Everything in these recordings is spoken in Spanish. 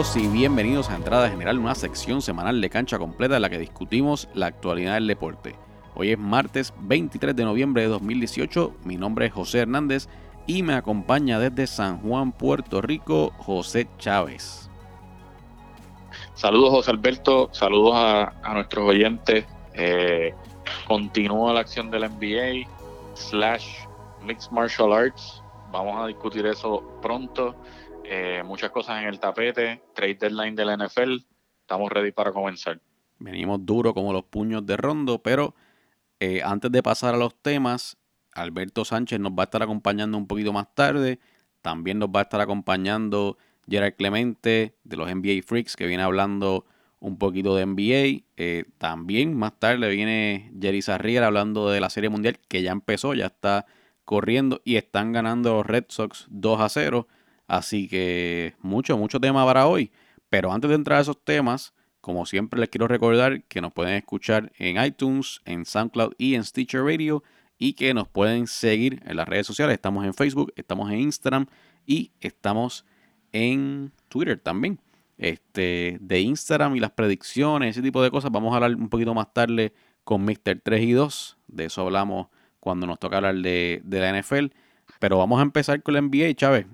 Y bienvenidos a Entrada General, una sección semanal de cancha completa en la que discutimos la actualidad del deporte. Hoy es martes 23 de noviembre de 2018, mi nombre es José Hernández y me acompaña desde San Juan, Puerto Rico, José Chávez. Saludos José Alberto, saludos a, nuestros oyentes. Eh, continúa la acción de la NBA slash Mixed Martial Arts. Vamos a discutir eso pronto. Eh, muchas cosas en el tapete, trade deadline de la NFL. Estamos ready para comenzar. Venimos duro como los puños de rondo, pero eh, antes de pasar a los temas, Alberto Sánchez nos va a estar acompañando un poquito más tarde. También nos va a estar acompañando Gerard Clemente de los NBA Freaks, que viene hablando un poquito de NBA. Eh, también más tarde viene Jerry Sarrier hablando de la Serie Mundial, que ya empezó, ya está corriendo y están ganando los Red Sox 2 a 0. Así que mucho, mucho tema para hoy. Pero antes de entrar a esos temas, como siempre les quiero recordar que nos pueden escuchar en iTunes, en SoundCloud y en Stitcher Radio y que nos pueden seguir en las redes sociales. Estamos en Facebook, estamos en Instagram y estamos en Twitter también. Este, de Instagram y las predicciones, ese tipo de cosas, vamos a hablar un poquito más tarde con Mr. 3 y 2. De eso hablamos cuando nos toca hablar de, de la NFL. Pero vamos a empezar con la NBA, Chávez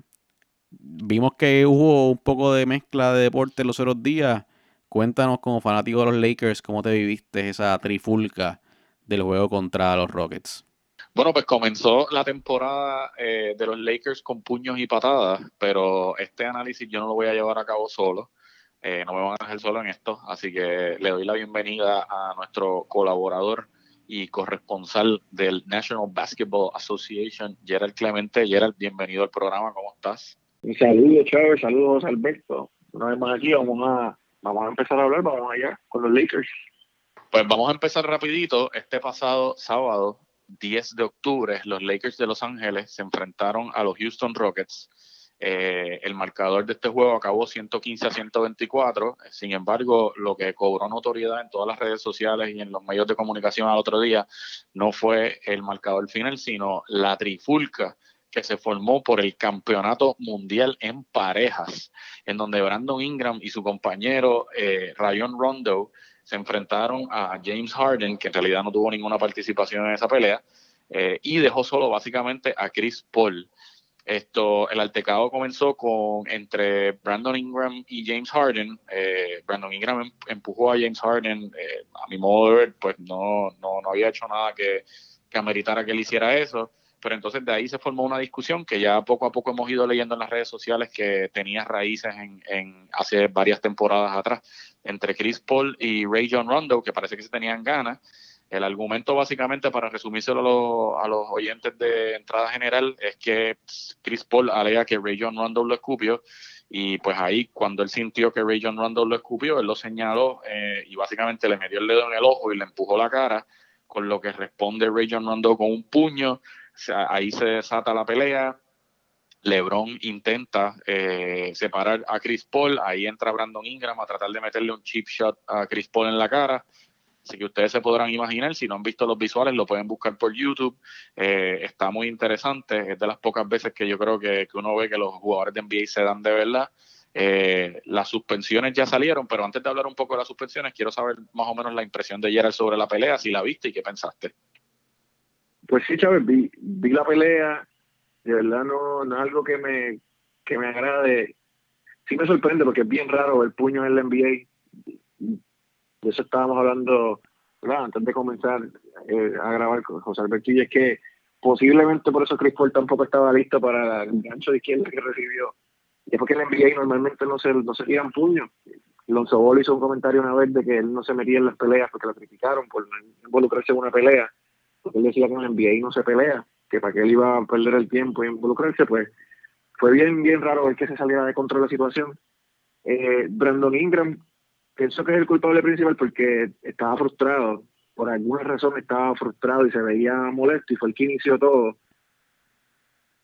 vimos que hubo un poco de mezcla de deporte los otros días. Cuéntanos como fanático de los Lakers cómo te viviste esa trifulca del juego contra los Rockets. Bueno, pues comenzó la temporada eh, de los Lakers con puños y patadas, pero este análisis yo no lo voy a llevar a cabo solo. Eh, no me van a dejar solo en esto, así que le doy la bienvenida a nuestro colaborador y corresponsal del National Basketball Association, Gerald Clemente. Gerald, bienvenido al programa, ¿cómo estás? Saludos, Chávez, saludos, Alberto. Una vez más aquí, vamos a, vamos a empezar a hablar, vamos allá con los Lakers. Pues vamos a empezar rapidito. Este pasado sábado, 10 de octubre, los Lakers de Los Ángeles se enfrentaron a los Houston Rockets. Eh, el marcador de este juego acabó 115 a 124. Sin embargo, lo que cobró notoriedad en todas las redes sociales y en los medios de comunicación al otro día no fue el marcador final, sino la trifulca que se formó por el Campeonato Mundial en Parejas, en donde Brandon Ingram y su compañero eh, Rayon Rondo se enfrentaron a James Harden, que en realidad no tuvo ninguna participación en esa pelea, eh, y dejó solo básicamente a Chris Paul. Esto, el altecado comenzó con entre Brandon Ingram y James Harden. Eh, Brandon Ingram em, empujó a James Harden. a mi modo de ver, pues no, no, no había hecho nada que, que ameritara que él hiciera eso pero entonces de ahí se formó una discusión que ya poco a poco hemos ido leyendo en las redes sociales que tenía raíces en, hace varias temporadas atrás entre Chris Paul y Ray John Rondo, que parece que se tenían ganas. El argumento básicamente, para resumírselo a los, oyentes de entrada general, es que Chris Paul alega que Ray John Rondo lo escupió y pues ahí cuando él sintió que Ray John Rondo lo escupió, él lo señaló eh, y básicamente le metió el dedo en el ojo y le empujó la cara, con lo que responde Ray John Rondo con un puño ahí se desata la pelea. LeBron intenta eh, separar a Chris Paul, ahí entra Brandon Ingram a tratar de meterle un chip shot a Chris Paul en la cara. Así que ustedes se podrán imaginar, si no han visto los visuales, lo pueden buscar por YouTube. Eh, está muy interesante, es de las pocas veces que yo creo que, uno ve que los jugadores de NBA se dan de verdad. Eh, las suspensiones ya salieron, pero antes de hablar un poco de las suspensiones, quiero saber más o menos la impresión de Gerald sobre la pelea, si la viste y qué pensaste. Pues sí, Chávez, vi, vi la pelea, de verdad no, no es algo que me, que me agrade. Sí me sorprende porque es bien raro el puño en la NBA. De eso estábamos hablando antes de comenzar eh, a grabar con José Alberto es que posiblemente por eso Chris Paul tampoco estaba listo para el gancho de izquierda que recibió. Y es porque en la NBA normalmente no se, no se tiran puños. Lonzo Ball hizo un comentario una vez de que él no se metía en las peleas porque lo criticaron por involucrarse en una pelea él decía que en el NBA no se pelea, que para que él iba a perder el tiempo y involucrarse, pues fue bien, bien raro ver que se saliera de control la situación. Eh, Brandon Ingram, pienso que es el culpable principal porque estaba frustrado, por alguna razón estaba frustrado y se veía molesto y fue el que inició todo.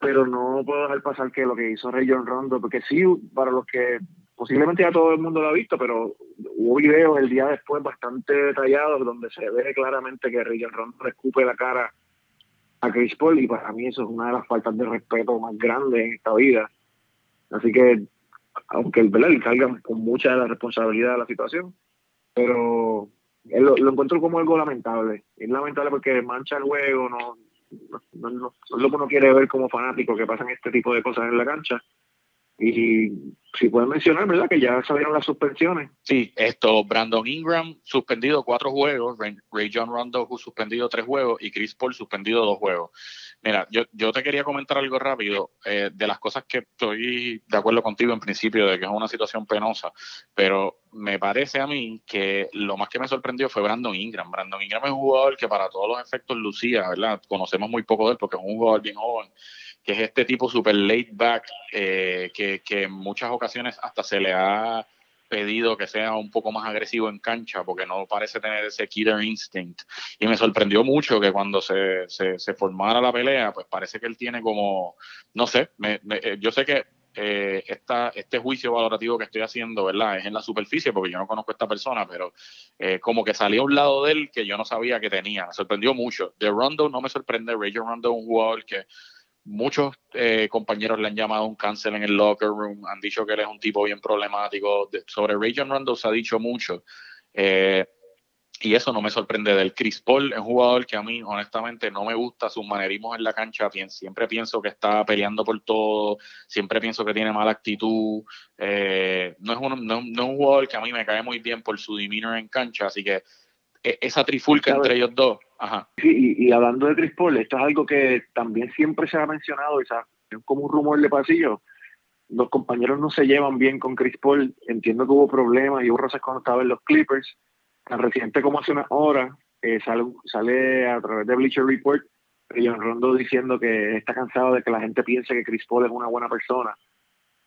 Pero no puedo dejar pasar que lo que hizo Ray John Rondo, porque sí, para los que posiblemente ya todo el mundo lo ha visto, pero hubo videos el día después bastante detallados donde se ve claramente que Richard le escupe la cara a Chris Paul y para mí eso es una de las faltas de respeto más grandes en esta vida. Así que aunque el él carga con mucha de la responsabilidad de la situación, pero lo, encuentro como algo lamentable. Es lamentable porque mancha el juego, no, no, no, es lo que uno quiere ver como fanático que pasan este tipo de cosas en la cancha. Y si pueden mencionar, ¿verdad? Que ya salieron las suspensiones. Sí, esto, Brandon Ingram suspendido cuatro juegos, Ray, John Rondo suspendido tres juegos y Chris Paul suspendido dos juegos. Mira, yo, yo te quería comentar algo rápido eh, de las cosas que estoy de acuerdo contigo en principio de que es una situación penosa, pero me parece a mí que lo más que me sorprendió fue Brandon Ingram. Brandon Ingram es un jugador que para todos los efectos lucía, ¿verdad? Conocemos muy poco de él porque es un jugador bien joven que es este tipo super laid back, eh, que, en muchas ocasiones hasta se le ha pedido que sea un poco más agresivo en cancha porque no parece tener ese killer instinct. Y me sorprendió mucho que cuando se, se, formara la pelea, pues parece que él tiene como, no sé, eh, yo sé que eh, este juicio valorativo que estoy haciendo, ¿verdad? Es en la superficie porque yo no conozco a esta persona, pero eh, como que salió a un lado de él que yo no sabía que tenía. Me sorprendió mucho. De Rondo no me sorprende. Ray Rondo es un jugador que muchos eh, compañeros le han llamado un cáncer en el locker room, han dicho que él es un tipo bien problemático. sobre Rajon Rondo se ha dicho mucho. Eh, y eso no me sorprende del Chris Paul, es un jugador que a mí honestamente no me gusta sus manerismos en la cancha, siempre pienso que está peleando por todo, siempre pienso que tiene mala actitud, eh, no, es un, no, es un jugador que a mí me cae muy bien por su demeanor en cancha, así que esa trifulca entre ellos dos. Ajá. Sí, y, hablando de Chris Paul, esto es algo que también siempre se ha mencionado, y es como un rumor de pasillo. Los compañeros no se llevan bien con Chris Paul. Entiendo que hubo problemas y hubo rosas cuando estaba en los Clippers. Tan reciente como hace una hora, eh, sale, sale a través de Bleacher Report, John Rondo diciendo que está cansado de que la gente piense que Chris Paul es una buena persona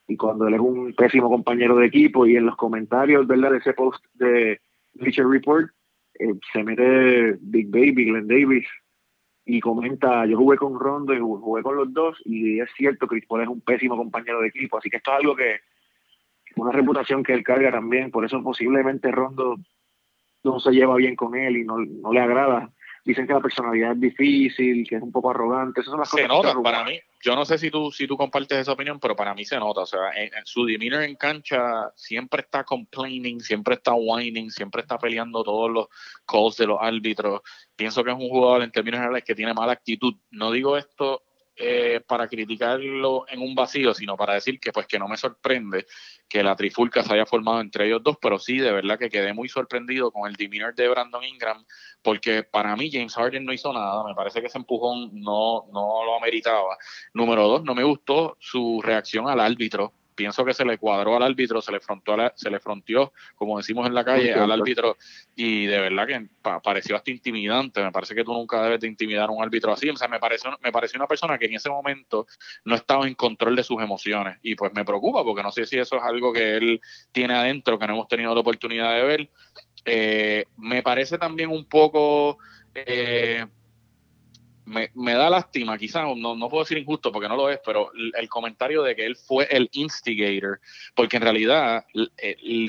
y cuando él es un pésimo compañero de equipo y en los comentarios ¿verdad? de ese post de Bleacher Report eh, se mete Big Baby, Glenn Davis, y comenta, yo jugué con Rondo y jugué con los dos, y es cierto, Chris Paul es un pésimo compañero de equipo, así que esto es algo que, una reputación que él carga también, por eso posiblemente Rondo no se lleva bien con él y no, no le agrada dicen que la personalidad es difícil, que es un poco arrogante. Esas son las se nota, para mí. Yo no sé si tú, si tú compartes esa opinión, pero para mí se nota. O sea, en, su demeanor en cancha siempre está complaining, siempre está whining, siempre está peleando todos los calls de los árbitros. Pienso que es un jugador en términos generales que tiene mala actitud. No digo esto eh, para criticarlo en un vacío, sino para decir que pues que no me sorprende que la trifulca se haya formado entre ellos dos, pero sí, de verdad que quedé muy sorprendido con el demeanor de Brandon Ingram, porque para mí James Harden no hizo nada, me parece que ese empujón no, no lo ameritaba. Número dos, no me gustó su reacción al árbitro pienso que se le cuadró al árbitro, se le frontó, se le fronteó, como decimos en la calle, al árbitro y de verdad que pareció hasta intimidante. Me parece que tú nunca debes de intimidar a un árbitro así. O sea, me pareció, me pareció una persona que en ese momento no estaba en control de sus emociones y pues me preocupa porque no sé si eso es algo que él tiene adentro que no hemos tenido la oportunidad de ver. Eh, me parece también un poco eh, me, me, da lástima, quizás no, no puedo decir injusto porque no lo es, pero el, comentario de que él fue el instigator, porque en realidad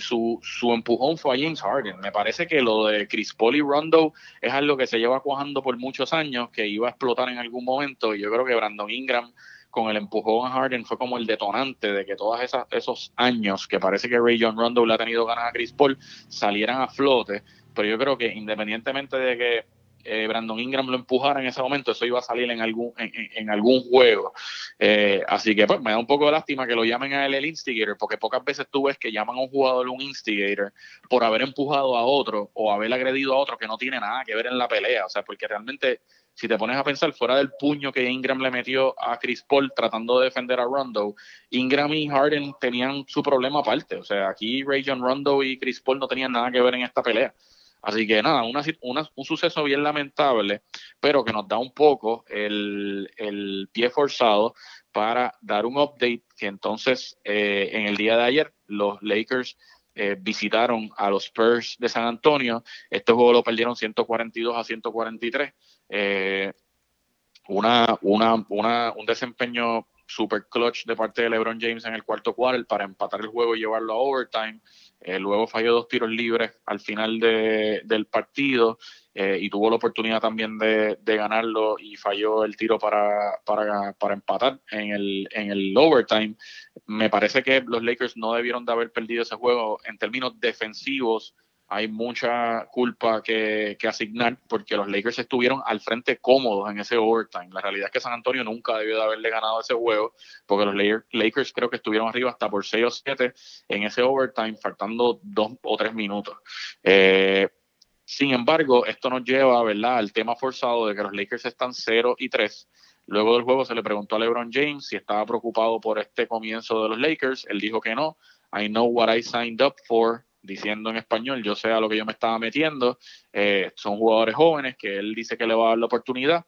su, su, empujón fue a James Harden. Me parece que lo de Chris Paul y Rondo es algo que se lleva cuajando por muchos años, que iba a explotar en algún momento, y yo creo que Brandon Ingram con el empujón a Harden fue como el detonante de que todos esos años que parece que Ray John Rondo le ha tenido ganas a Chris Paul salieran a flote, pero yo creo que independientemente de que eh, Brandon Ingram lo empujara en ese momento, eso iba a salir en algún, en, algún juego. Eh, así que pues me da un poco de lástima que lo llamen a él el instigator, porque pocas veces tú ves que llaman a un jugador un instigator por haber empujado a otro o haber agredido a otro que no tiene nada que ver en la pelea. O sea, porque realmente, si te pones a pensar fuera del puño que Ingram le metió a Chris Paul tratando de defender a Rondo, Ingram y Harden tenían su problema aparte. O sea, aquí Ray John Rondo y Chris Paul no tenían nada que ver en esta pelea. Así que nada, una, un suceso bien lamentable, pero que nos da un poco el, pie forzado para dar un update que entonces eh, en el día de ayer los Lakers eh, visitaron a los Spurs de San Antonio. Este juego lo perdieron 142 a 143. Eh, una, una, una, un desempeño super clutch de parte de LeBron James en el cuarto quarter para empatar el juego y llevarlo a overtime. Eh, luego falló dos tiros libres al final del partido eh, y tuvo la oportunidad también de, ganarlo y falló el tiro para, para, para, empatar en el, en el overtime. Me parece que los Lakers no debieron de haber perdido ese juego en términos defensivos hay mucha culpa que, asignar porque los Lakers estuvieron al frente cómodos en ese overtime. La realidad es que San Antonio nunca debió de haberle ganado ese juego porque los Lakers creo que estuvieron arriba hasta por 6 o 7 en ese overtime, faltando dos o tres minutos. Eh, sin embargo, esto nos lleva ¿verdad? al tema forzado de que los Lakers están 0 y 3. Luego del juego se le preguntó a LeBron James si estaba preocupado por este comienzo de los Lakers. Él dijo que no. I know what I signed up for diciendo en español, yo sé a lo que yo me estaba metiendo, eh, son jugadores jóvenes que él dice que le va a dar la oportunidad.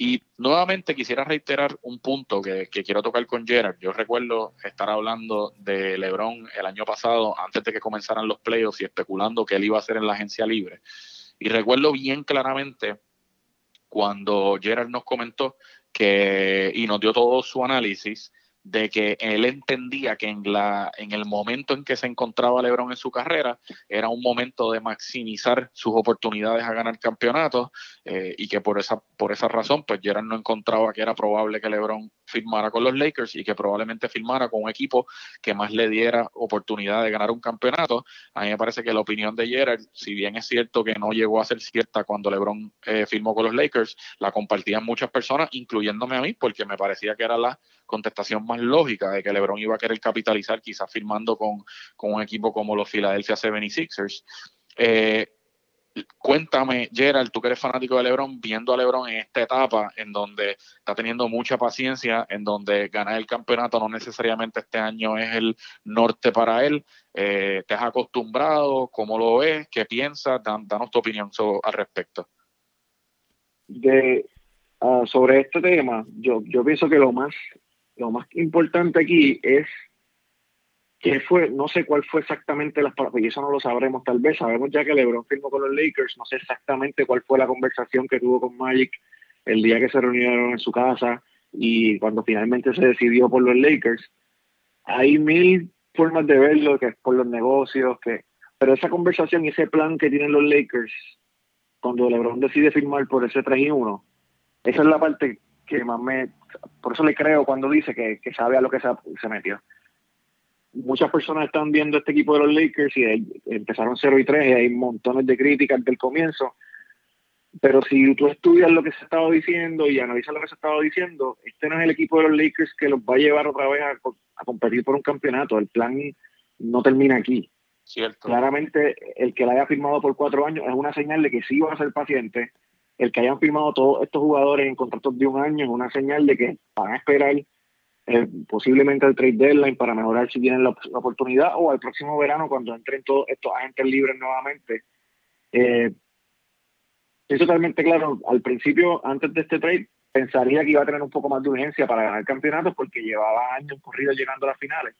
Y nuevamente quisiera reiterar un punto que, quiero tocar con Gerard. Yo recuerdo estar hablando de LeBron el año pasado, antes de que comenzaran los playoffs y especulando que él iba a ser en la agencia libre. Y recuerdo bien claramente cuando Gerard nos comentó que, y nos dio todo su análisis, de que él entendía que en, la, en el momento en que se encontraba LeBron en su carrera era un momento de maximizar sus oportunidades a ganar campeonatos eh, y que por esa, por esa razón pues Gerard no encontraba que era probable que LeBron firmara con los Lakers y que probablemente firmara con un equipo que más le diera oportunidad de ganar un campeonato. A mí me parece que la opinión de Gerard, si bien es cierto que no llegó a ser cierta cuando LeBron eh, firmó con los Lakers, la compartían muchas personas, incluyéndome a mí, porque me parecía que era la contestación más lógica de que LeBron iba a querer capitalizar quizás firmando con, un equipo como los Philadelphia 76ers. Eh, cuéntame, Gerald, tú que eres fanático de LeBron, viendo a LeBron en esta etapa en donde está teniendo mucha paciencia, en donde ganar el campeonato no necesariamente este año es el norte para él. Eh, ¿Te has acostumbrado? ¿Cómo lo ves? ¿Qué piensas? danos tu opinión al respecto. De, ah, sobre este tema, yo, yo pienso que lo más lo más importante aquí es que fue, no sé cuál fue exactamente las palabras, y eso no lo sabremos tal vez, sabemos ya que LeBron firmó con los Lakers, no sé exactamente cuál fue la conversación que tuvo con Magic el día que se reunieron en su casa y cuando finalmente se decidió por los Lakers. Hay mil formas de verlo, que es por los negocios, que pero esa conversación y ese plan que tienen los Lakers cuando LeBron decide firmar por ese 3 y 1, esa es la parte que más me... Por eso le creo cuando dice que, sabe a lo que se, metió. Muchas personas están viendo este equipo de los Lakers y empezaron 0 y 3 y hay montones de críticas del comienzo. Pero si tú estudias lo que se estaba diciendo y analizas lo que se estaba diciendo, este no es el equipo de los Lakers que los va a llevar otra vez a, competir por un campeonato. El plan no termina aquí. Cierto. Claramente, el que la haya firmado por cuatro años es una señal de que sí va a ser paciente, el que hayan firmado todos estos jugadores en contratos de un año es una señal de que van a esperar eh, posiblemente el trade deadline para mejorar si tienen la, oportunidad o al próximo verano cuando entren todos estos agentes libres nuevamente. Eh, totalmente claro, al principio, antes de este trade, pensaría que iba a tener un poco más de urgencia para ganar campeonatos porque llevaba años corridos llegando a las finales.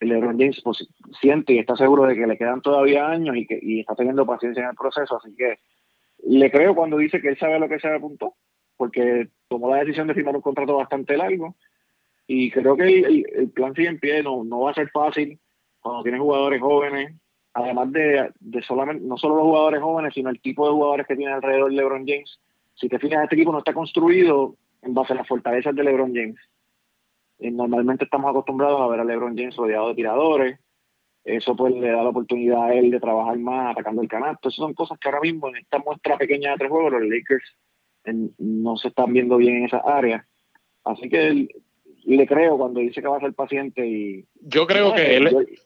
El LeBron James pues, siente y está seguro de que le quedan todavía años y que y está teniendo paciencia en el proceso, así que le creo cuando dice que él sabe lo que se apuntó, porque tomó la decisión de firmar un contrato bastante largo y creo que el, plan sigue en pie, no, no va a ser fácil cuando tienes jugadores jóvenes, además de, de solamente, no solo los jugadores jóvenes, sino el tipo de jugadores que tiene alrededor LeBron James. Si te fijas, este equipo no está construido en base a las fortalezas de LeBron James. Y normalmente estamos acostumbrados a ver a LeBron James rodeado de tiradores, eso pues le da la oportunidad a él de trabajar más atacando el canasto. Esas son cosas que ahora mismo en esta muestra pequeña de tres juegos los Lakers no se están viendo bien en esa área. Así que le creo cuando dice que va a ser paciente y... Yo creo que él...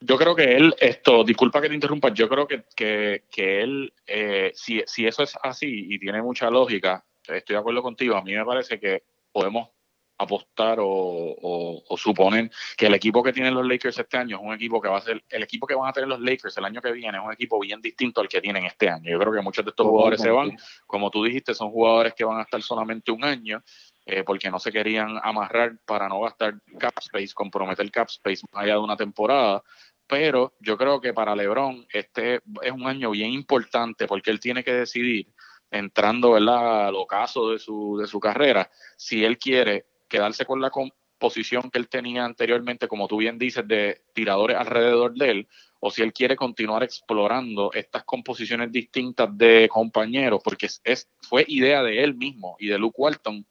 Yo, creo que él, esto, disculpa que te interrumpa, yo creo que, que, él, eh, si, si eso es así y tiene mucha lógica, estoy de acuerdo contigo, a mí me parece que podemos apostar o, o, suponen que el equipo que tienen los Lakers este año es un equipo que va a ser, el equipo que van a tener los Lakers el año que viene es un equipo bien distinto al que tienen este año. Yo creo que muchos de estos jugadores se van, como tú dijiste, son jugadores que van a estar solamente un año eh, porque no se querían amarrar para no gastar cap space, comprometer cap space más allá de una temporada. Pero yo creo que para LeBron este es un año bien importante porque él tiene que decidir entrando ¿verdad? al ocaso de su, de su carrera, si él quiere quedarse con la, posición que él tenía anteriormente, como tú bien dices, de tiradores alrededor de él, o si él quiere continuar explorando estas composiciones distintas de compañeros, porque es, fue idea de él mismo y de Luke Walton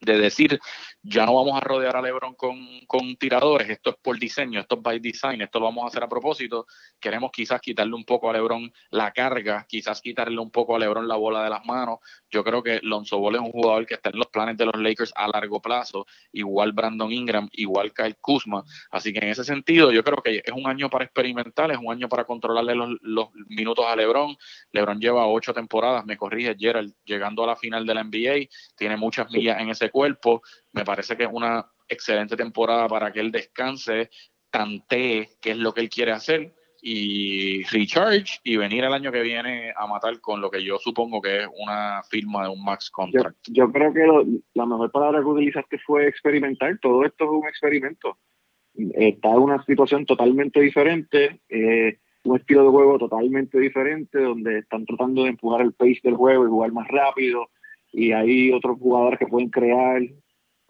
de decir, ya no vamos a rodear a LeBron con, con, tiradores, esto es por diseño, esto es by design, esto lo vamos a hacer a propósito, queremos quizás quitarle un poco a LeBron la carga, quizás quitarle un poco a LeBron la bola de las manos. Yo creo que Lonzo Ball es un jugador que está en los planes de los Lakers a largo plazo, igual Brandon Ingram, igual Kyle Kuzma, así que en ese sentido yo creo que es un año para experimentar, es un año para controlarle los, los minutos a LeBron. LeBron lleva ocho temporadas, me corrige Gerald, llegando a la final de la NBA, tiene muchas millas en ese cuerpo. Me parece que es una excelente temporada para que él descanse, tantee qué es lo que él quiere hacer y recharge y venir el año que viene a matar con lo que yo supongo que es una firma de un max contract. Yo, creo que la mejor palabra que utilizaste fue experimentar. Todo esto es un experimento. Está en una situación totalmente diferente, eh, un estilo de juego totalmente diferente, donde están tratando de empujar el pace del juego y jugar más rápido y hay otros jugadores que pueden crear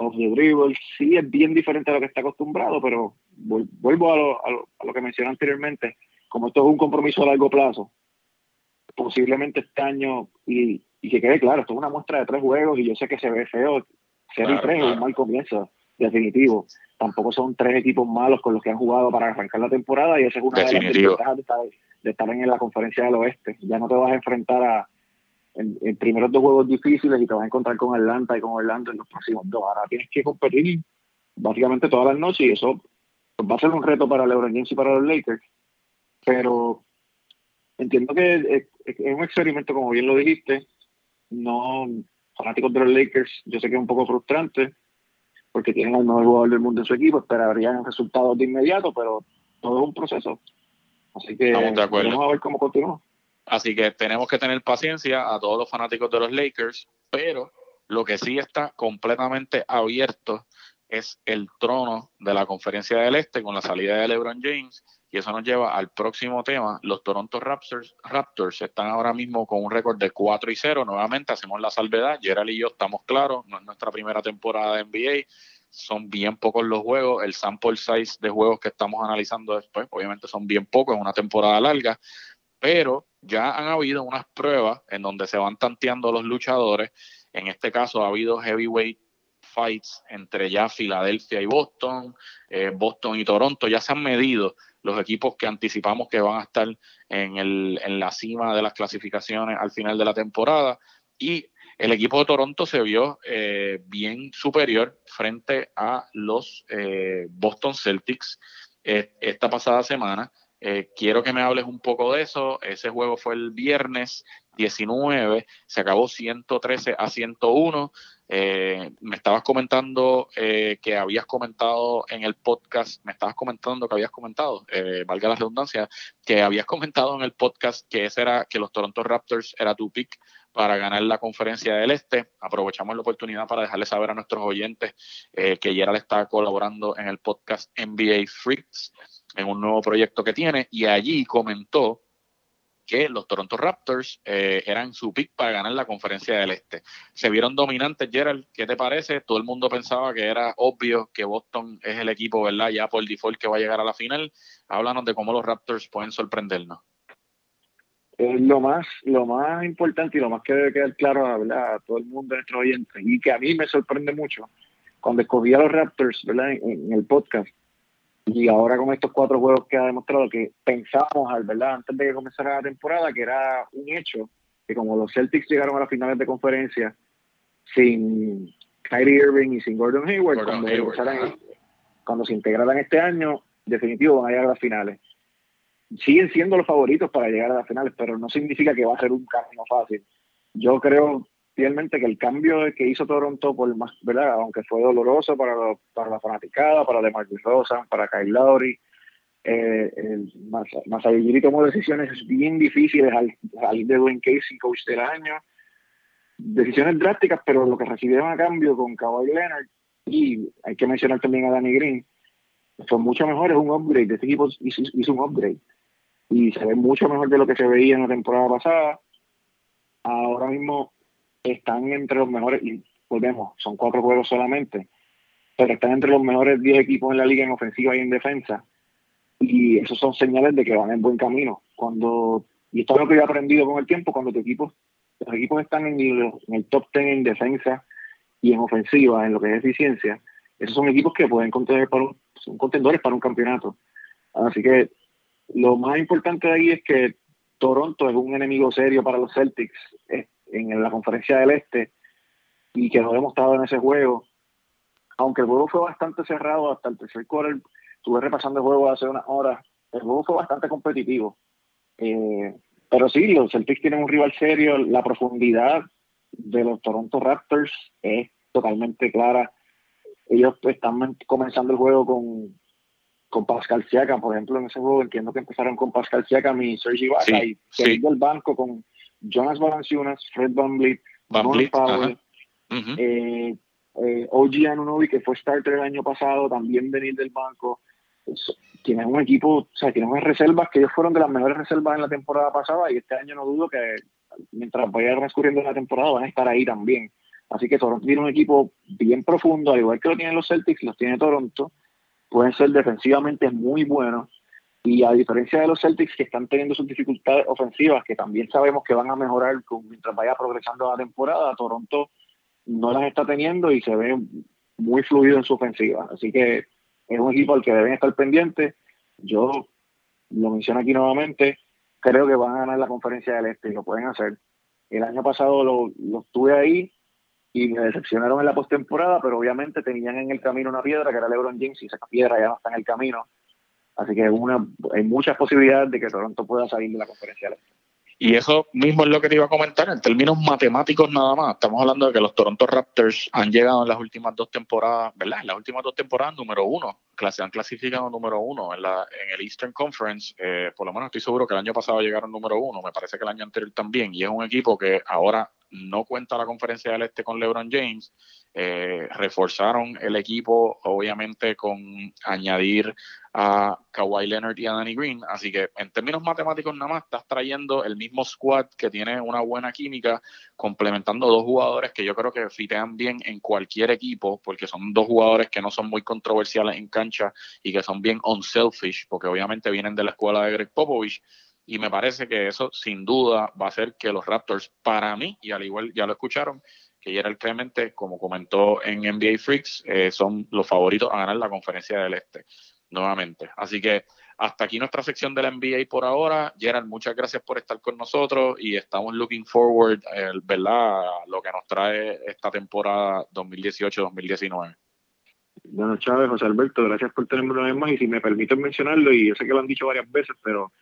off the dribble. Sí, es bien diferente a lo que está acostumbrado, pero vuelvo a lo, a lo, que mencioné anteriormente. Como esto es un compromiso a largo plazo, posiblemente este año, y, y que quede claro, esto es una muestra de tres juegos y yo sé que se ve feo. Ser y tres es un mal comienzo, definitivo. Tampoco son tres equipos malos con los que han jugado para arrancar la temporada y esa es una de las ventajas de estar, de estar en la conferencia del oeste. Ya no te vas a enfrentar a, en, primeros dos juegos difíciles y te vas a encontrar con Atlanta y con Orlando en los próximos dos. Ahora tienes que competir básicamente todas las noches y eso va a ser un reto para LeBron James y para los Lakers. Pero entiendo que es, un experimento, como bien lo dijiste. No, fanáticos de los Lakers, yo sé que es un poco frustrante porque tienen al mejor jugador del mundo en su equipo, esperarían resultados de inmediato, pero todo es un proceso. Así que vamos a ver cómo continúa. Así que tenemos que tener paciencia a todos los fanáticos de los Lakers, pero lo que sí está completamente abierto es el trono de la conferencia del Este con la salida de LeBron James. Y eso nos lleva al próximo tema. Los Toronto Raptors, Raptors están ahora mismo con un récord de 4 y 0. Nuevamente hacemos la salvedad. Gerald y yo estamos claros. No es nuestra primera temporada de NBA. Son bien pocos los juegos. El sample size de juegos que estamos analizando después, obviamente, son bien pocos. Es una temporada larga pero ya han habido unas pruebas en donde se van tanteando los luchadores. En este caso ha habido heavyweight fights entre ya Filadelfia y Boston, eh, Boston y Toronto. Ya se han medido los equipos que anticipamos que van a estar en, el, en la cima de las clasificaciones al final de la temporada. Y el equipo de Toronto se vio eh, bien superior frente a los eh, Boston Celtics esta pasada semana. Eh, quiero que me hables un poco de eso. Ese juego fue el viernes 19, se acabó 113 a 101. Eh, me estabas comentando eh, que habías comentado en el podcast, me estabas comentando que habías comentado, valga la redundancia, que habías comentado en el podcast que ese era que los Toronto Raptors era tu pick para ganar la conferencia del Este. Aprovechamos la oportunidad para dejarle saber a nuestros oyentes que Gerald está colaborando en el podcast NBA Freaks en un nuevo proyecto que tiene y allí comentó que los Toronto Raptors eh, eran su pick para ganar la conferencia del Este. Se vieron dominantes, Gerald, ¿qué te parece? Todo el mundo pensaba que era obvio que Boston es el equipo, ¿verdad? Ya por default que va a llegar a la final. Háblanos de cómo los Raptors pueden sorprendernos. lo más, lo más importante y lo más que debe quedar claro a todo el mundo, nuestro oyente, y que a mí me sorprende mucho, cuando escogí a los Raptors ¿verdad? en el podcast, y ahora con estos cuatro juegos que ha demostrado que pensábamos, al verdad, antes de que comenzara la temporada, que era un hecho, que como los Celtics llegaron a las finales de conferencia sin Kyrie Irving y sin Gordon Hayward, cuando, se integraran este año, definitivo van a llegar a las finales. Siguen siendo los favoritos para llegar a las finales, pero no significa que va a ser un camino fácil. Yo creo fielmente que el cambio que hizo Toronto, por más, ¿verdad? aunque fue doloroso para, para la fanaticada, para DeMarcus Rosa, para Kyle Lowry, eh, más, más tomó decisiones bien difíciles al salir de Dwayne Casey, coach del año, decisiones drásticas, pero lo que recibieron a cambio con Kawhi Leonard, y hay que mencionar también a Danny Green, fue mucho mejor, es un upgrade, este equipo hizo, hizo un upgrade, y se ve mucho mejor de lo que se veía en la temporada pasada. Ahora mismo están entre los mejores, y volvemos, son cuatro juegos solamente, pero están entre los mejores 10 equipos en la liga en ofensiva y en defensa. Y esos son señales de que van en buen camino. Cuando, y esto es lo que he aprendido con el tiempo, cuando tu equipo, los equipos están en el, en el top 10 en defensa y en ofensiva, en lo que es eficiencia, esos son equipos que pueden contener para un, son contendores para un campeonato. Así que lo más importante de ahí es que Toronto es un enemigo serio para los Celtics en la conferencia del Este y que no hemos estado en ese juego. Aunque el juego fue bastante cerrado hasta el tercer quarter, estuve repasando el juego hace unas horas, el juego fue bastante competitivo. Eh, pero sí, los Celtics tienen un rival serio, la profundidad de los Toronto Raptors es totalmente clara. Ellos están comenzando el juego con, con Pascal Siakam, por ejemplo, en ese juego entiendo que empezaron con Pascal Siakam y Sergi Ibaka y sí. del banco con Jonas Valanciunas, Fred Van Vliet, Powell, eh, eh, OG Anunobi, que fue starter el año pasado, también venir del banco. tienen un equipo, o sea, tienen unas reservas que ellos fueron de las mejores reservas en la temporada pasada y este año no dudo que mientras vaya transcurriendo la temporada van a estar ahí también. Así que Toronto tiene un equipo bien profundo, al igual que lo tienen los Celtics, los tiene Toronto. Pueden ser defensivamente muy buenos. Y a diferencia de los Celtics que están teniendo sus dificultades ofensivas, que también sabemos que van a mejorar mientras vaya progresando la temporada, Toronto no las está teniendo y se ve muy fluido en su ofensiva. Así que es un equipo al que deben estar pendientes. Yo lo menciono aquí nuevamente, creo que van a ganar la conferencia del Este y lo pueden hacer. El año pasado lo, lo tuve ahí y me decepcionaron en la postemporada, pero obviamente tenían en el camino una piedra que era LeBron James y esa piedra ya no está en el camino. Así que hay muchas posibilidades de que Toronto pueda salir de la conferencia. Y eso mismo es lo que te iba a comentar, en términos matemáticos nada más. Estamos hablando de que los Toronto Raptors han llegado en las últimas dos temporadas, ¿verdad? En las últimas dos temporadas número uno, se han clasificado número uno en, la, en el Eastern Conference. Eh, por lo menos estoy seguro que el año pasado llegaron número uno, me parece que el año anterior también. Y es un equipo que ahora no cuenta la conferencia del Este con LeBron James eh, reforzaron el equipo, obviamente, con añadir a Kawhi Leonard y a Danny Green. Así que en términos matemáticos nada más estás trayendo el mismo squad que tiene una buena química, complementando dos jugadores que yo creo que fitean bien en cualquier equipo, porque son dos jugadores que no son muy controversiales en cancha y que son bien unselfish, porque obviamente vienen de la escuela de Greg Popovich. Y me parece que eso sin duda va a hacer que los Raptors, para mí, y al igual ya lo escucharon, que Gerald Clemente, como comentó en NBA Freaks, eh, son los favoritos a ganar la conferencia del Este, nuevamente. Así que hasta aquí nuestra sección de la NBA por ahora. Gerald, muchas gracias por estar con nosotros y estamos looking forward, eh, ¿verdad?, a lo que nos trae esta temporada 2018-2019. Bueno, Chávez, José Alberto, gracias por tenerme una vez más y si me permiten mencionarlo, y yo sé que lo han dicho varias veces, pero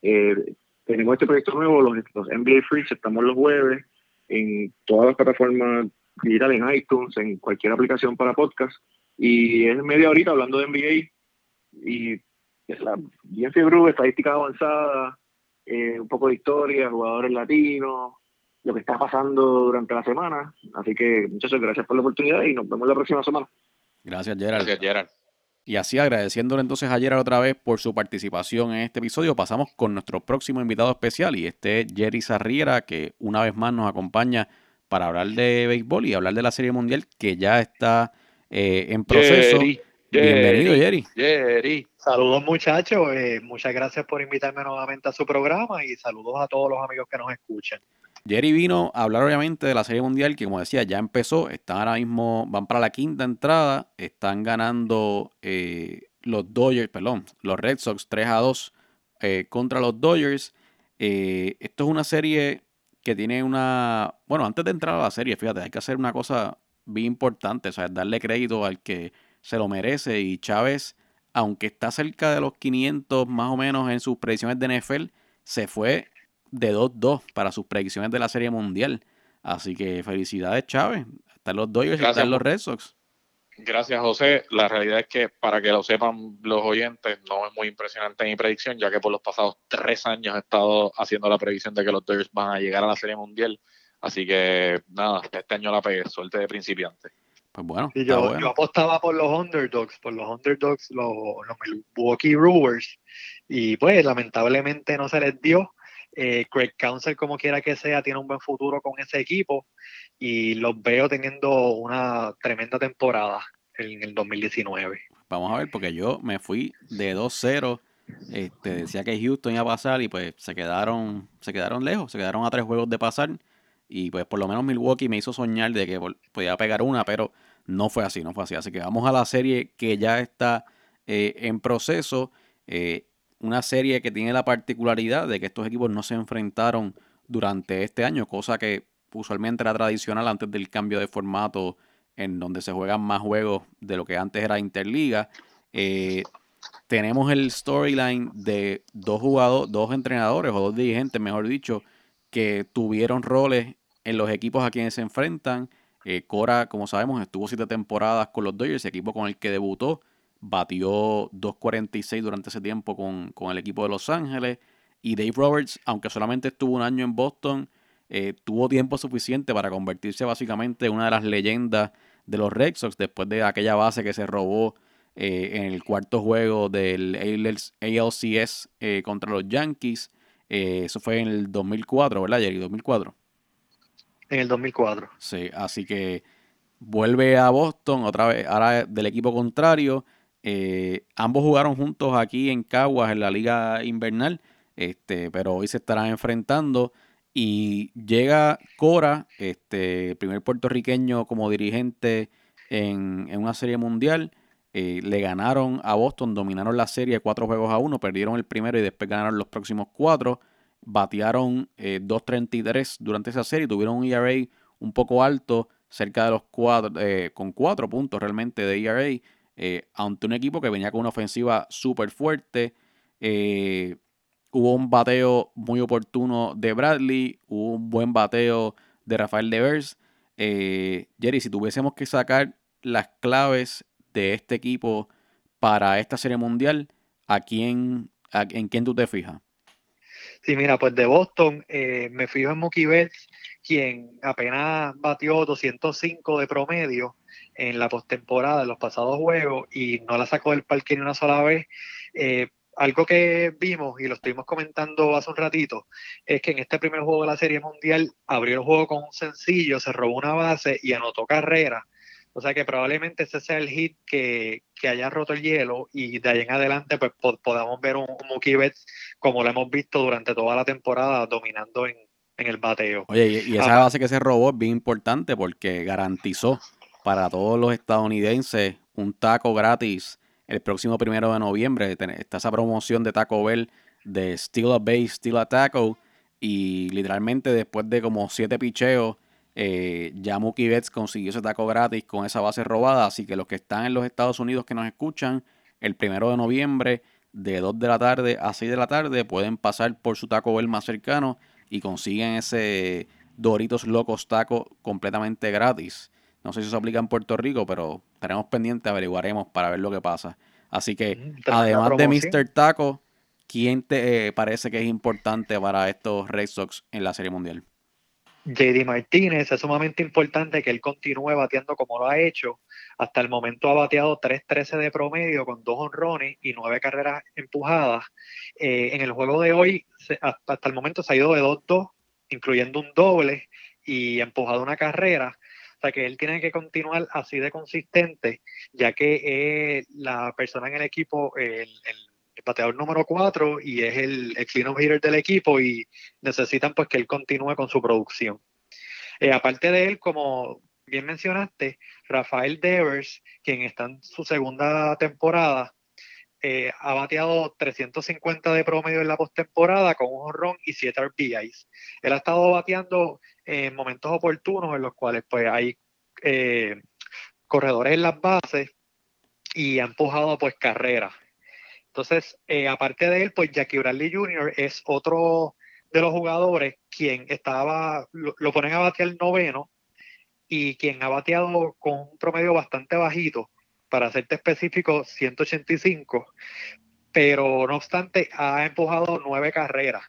eh, tenemos este proyecto nuevo, los, los NBA Freaks, estamos los jueves, en todas las plataformas digitales, en iTunes, en cualquier aplicación para podcast. Y es media horita hablando de NBA y es la bien fiebre, estadística avanzada, eh, un poco de historia, jugadores latinos, lo que está pasando durante la semana. Así que muchas gracias por la oportunidad y nos vemos la próxima semana. Gracias, Gerald. Gracias, Gerald. Y así agradeciéndole entonces a otra vez por su participación en este episodio, pasamos con nuestro próximo invitado especial y este es Jerry Sarriera, que una vez más nos acompaña para hablar de béisbol y hablar de la Serie Mundial que ya está eh, en proceso. Bienvenido, Jerry. Jerry. Saludos muchachos, eh, muchas gracias por invitarme nuevamente a su programa y saludos a todos los amigos que nos escuchan. Jerry vino a hablar obviamente de la Serie Mundial que como decía ya empezó, están ahora mismo, van para la quinta entrada, están ganando eh, los Dodgers, perdón, los Red Sox 3 a 2 eh, contra los Dodgers. Eh, esto es una serie que tiene una, bueno, antes de entrar a la serie, fíjate, hay que hacer una cosa bien importante, o sea, darle crédito al que se lo merece y Chávez, aunque está cerca de los 500 más o menos en sus predicciones de NFL, se fue de 2-2 para sus predicciones de la Serie Mundial. Así que felicidades, Chávez. Están los Dodgers y están los Red Sox. Gracias, José. La realidad es que, para que lo sepan los oyentes, no es muy impresionante mi predicción, ya que por los pasados tres años he estado haciendo la predicción de que los Dodgers van a llegar a la Serie Mundial. Así que, nada, este año la pegué, suerte de principiante. Pues bueno, yo, apostaba por los underdogs, por los underdogs, los, los Milwaukee Brewers, y pues lamentablemente no se les dio. Eh, Craig Council, como quiera que sea, tiene un buen futuro con ese equipo y los veo teniendo una tremenda temporada. en el 2019. Vamos a ver, porque yo me fui de 2-0. Este, decía que Houston iba a pasar y pues se quedaron, se quedaron lejos, se quedaron a tres juegos de pasar. Y pues por lo menos Milwaukee me hizo soñar de que podía pegar una, pero no fue así, no fue así. Así que vamos a la serie que ya está eh, en proceso. Eh, una serie que tiene la particularidad de que estos equipos no se enfrentaron durante este año, cosa que usualmente era tradicional antes del cambio de formato en donde se juegan más juegos de lo que antes era Interliga. Eh, tenemos el storyline de dos jugadores, dos entrenadores o dos dirigentes, mejor dicho, que tuvieron roles en los equipos a quienes se enfrentan. Eh, Cora, como sabemos, estuvo siete temporadas con los Dodgers, equipo con el que debutó. Batió 2.46 durante ese tiempo con, el equipo de Los Ángeles. Y Dave Roberts, aunque solamente estuvo un año en Boston, eh, tuvo tiempo suficiente para convertirse básicamente en una de las leyendas de los Red Sox después de aquella base que se robó eh, en el cuarto juego del ALCS contra los Yankees. eso fue en el 2004, ¿verdad, Jerry? 2004. En el 2004. Sí, así que vuelve a Boston otra vez, ahora del equipo contrario. Eh, ambos jugaron juntos aquí en Caguas en la liga invernal, este, pero hoy se estarán enfrentando. Y llega Cora, este, primer puertorriqueño como dirigente en, una serie mundial. Eh, le ganaron a Boston, dominaron la serie cuatro juegos a uno, perdieron el primero y después ganaron los próximos cuatro batearon 2.33 eh, durante esa serie, tuvieron un ERA un poco alto, cerca de los cuatro, eh, con cuatro puntos realmente de ERA, eh, ante un equipo que venía con una ofensiva súper fuerte. hubo un bateo muy oportuno de Bradley, hubo un buen bateo de Rafael Devers. Jerry, si tuviésemos que sacar las claves de este equipo para esta serie mundial, ¿a quién, ¿en quién tú te fijas? Sí, mira, pues de Boston eh, me fijo en Mookie Betts, quien apenas batió 205 de promedio en la postemporada de los pasados juegos y no la sacó del parque ni una sola vez. Eh, algo que vimos y lo estuvimos comentando hace un ratito es que en este primer juego de la Serie Mundial abrió el juego con un sencillo, se robó una base y anotó carrera o sea que probablemente ese sea el hit que, haya roto el hielo y de ahí en adelante pues podamos ver un, Mookie Betts como lo hemos visto durante toda la temporada dominando en, el bateo. Oye, y, esa base que se robó es bien importante porque garantizó para todos los estadounidenses un taco gratis el próximo primero de noviembre. Está esa promoción de Taco Bell de Steal a Base, Steal a Taco. Y literalmente después de como siete picheos eh, ya Mookie Betts consiguió ese taco gratis con esa base robada, así que los que están en los Estados Unidos que nos escuchan, el primero de noviembre de 2 de la tarde a 6 de la tarde pueden pasar por su Taco Bell más cercano y consiguen ese Doritos Locos Taco completamente gratis. No sé si eso aplica en Puerto Rico, pero estaremos pendientes, averiguaremos para ver lo que pasa. Así que, mm, además de Mr. Taco, ¿quién te eh, parece que es importante para estos Red Sox en la Serie Mundial? JD Martínez es sumamente importante que él continúe bateando como lo ha hecho. Hasta el momento ha bateado 3-13 de promedio con dos honrones y nueve carreras empujadas. Eh, en el juego de hoy, hasta el momento se ha ido de 2-2, incluyendo un doble y empujado una carrera. O sea que él tiene que continuar así de consistente, ya que la persona en el equipo, el el bateador número 4 y es el, el clean hitter del equipo y necesitan pues que él continúe con su producción. Eh, aparte de él, como bien mencionaste, Rafael Devers, quien está en su segunda temporada, eh, ha bateado 350 de promedio en la postemporada con un honrón y 7 RBIs. Él ha estado bateando en momentos oportunos en los cuales pues hay eh, corredores en las bases y ha empujado pues carreras. Entonces, eh, aparte de él, pues Jackie Bradley Jr. es otro de los jugadores quien estaba, lo, ponen a batear noveno y quien ha bateado con un promedio bastante bajito, para serte específico, 185, pero no obstante ha empujado nueve carreras.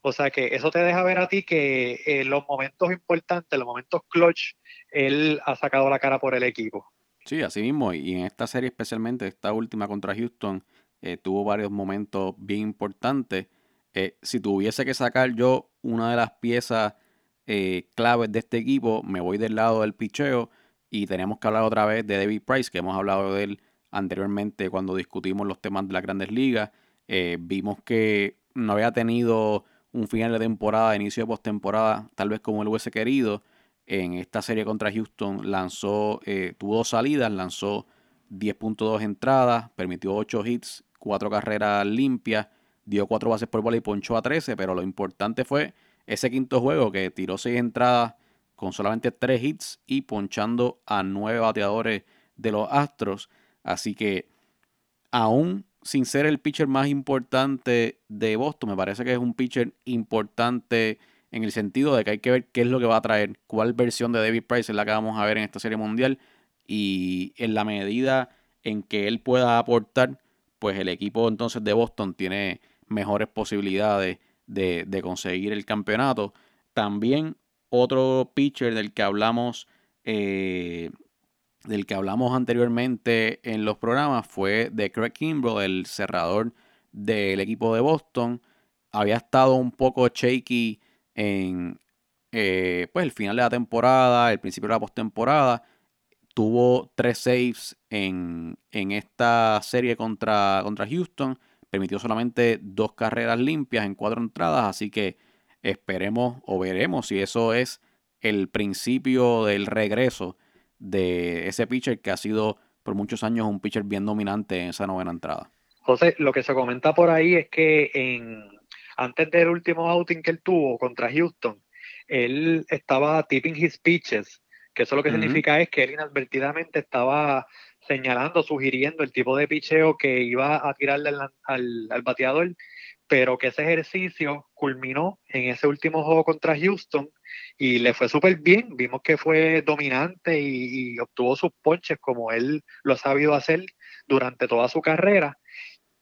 O sea que eso te deja ver a ti que en los momentos importantes, los momentos clutch, él ha sacado la cara por el equipo. Sí, así mismo. Y en esta serie, especialmente esta última contra Houston, eh, tuvo varios momentos bien importantes. Eh, si tuviese que sacar yo una de las piezas eh, claves de este equipo, me voy del lado del picheo. Y tenemos que hablar otra vez de David Price, que hemos hablado de él anteriormente cuando discutimos los temas de las grandes ligas. Eh, vimos que no había tenido un final de temporada, inicio de postemporada, tal vez como él hubiese querido. En esta serie contra Houston lanzó, eh, tuvo dos salidas, lanzó 10.2 entradas, permitió 8 hits, 4 carreras limpias, dio 4 bases por bola y ponchó a 13, pero lo importante fue ese quinto juego que tiró 6 entradas con solamente 3 hits y ponchando a 9 bateadores de los Astros. Así que aún sin ser el pitcher más importante de Boston, me parece que es un pitcher importante en el sentido de que hay que ver qué es lo que va a traer, cuál versión de David Price es la que vamos a ver en esta serie mundial y en la medida en que él pueda aportar, pues el equipo entonces de Boston tiene mejores posibilidades de, conseguir el campeonato. También otro pitcher del que hablamos eh, del que hablamos anteriormente en los programas fue de Craig Kimbrell, el cerrador del equipo de Boston. Había estado un poco shaky en eh, pues el final de la temporada, el principio de la postemporada tuvo tres saves en, esta serie contra, contra Houston. Permitió solamente dos carreras limpias en cuatro entradas. Así que esperemos o veremos si eso es el principio del regreso de ese pitcher que ha sido por muchos años un pitcher bien dominante en esa novena entrada. José, lo que se comenta por ahí es que en, antes del último outing que él tuvo contra Houston, él estaba tipping his pitches que eso lo que significa es que él inadvertidamente estaba señalando, sugiriendo el tipo de picheo que iba a tirarle al, bateador, pero que ese ejercicio culminó en ese último juego contra Houston y le fue súper bien. Vimos que fue dominante y, obtuvo sus ponches como él lo ha sabido hacer durante toda su carrera.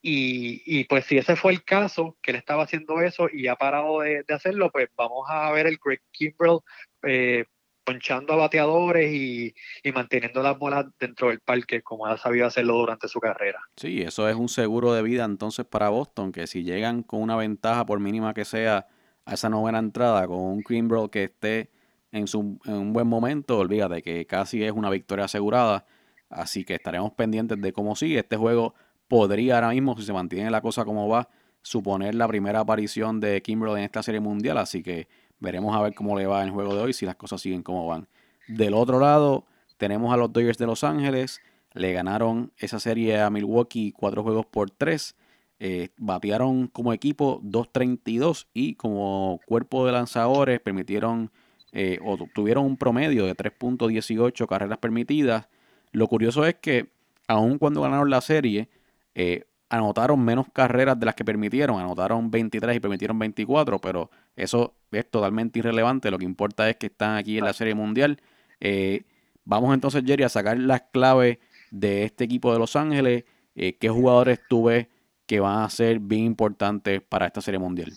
Y, pues si ese fue el caso, que él estaba haciendo eso y ha parado de, hacerlo, pues vamos a ver el Craig Kimbrell eh, ponchando a bateadores y, manteniendo las bolas dentro del parque como ha sabido hacerlo durante su carrera. Sí, eso es un seguro de vida entonces para Boston, que si llegan con una ventaja, por mínima que sea, a esa novena entrada, con un Greenbrook que esté en, su, en un buen momento, olvídate que casi es una victoria asegurada. Así que estaremos pendientes de cómo sigue. Este juego podría ahora mismo, si se mantiene la cosa como va, suponer la primera aparición de Kimbrel en esta serie mundial. Así que Veremos a ver cómo le va en el juego de hoy, si las cosas siguen como van. Del otro lado, tenemos a los Dodgers de Los Ángeles. Le ganaron esa serie a Milwaukee cuatro juegos por tres. Eh, batearon como equipo 2.32 y como cuerpo de lanzadores permitieron eh, o tuvieron un promedio de 3.18 carreras permitidas. Lo curioso es que aun cuando ganaron la serie, eh, anotaron menos carreras de las que permitieron, anotaron 23 y permitieron 24, pero eso es totalmente irrelevante, lo que importa es que están aquí en la Serie Mundial. Eh, vamos entonces, Jerry, a sacar las claves de este equipo de Los Ángeles, eh, qué jugadores tú ves que van a ser bien importantes para esta Serie Mundial.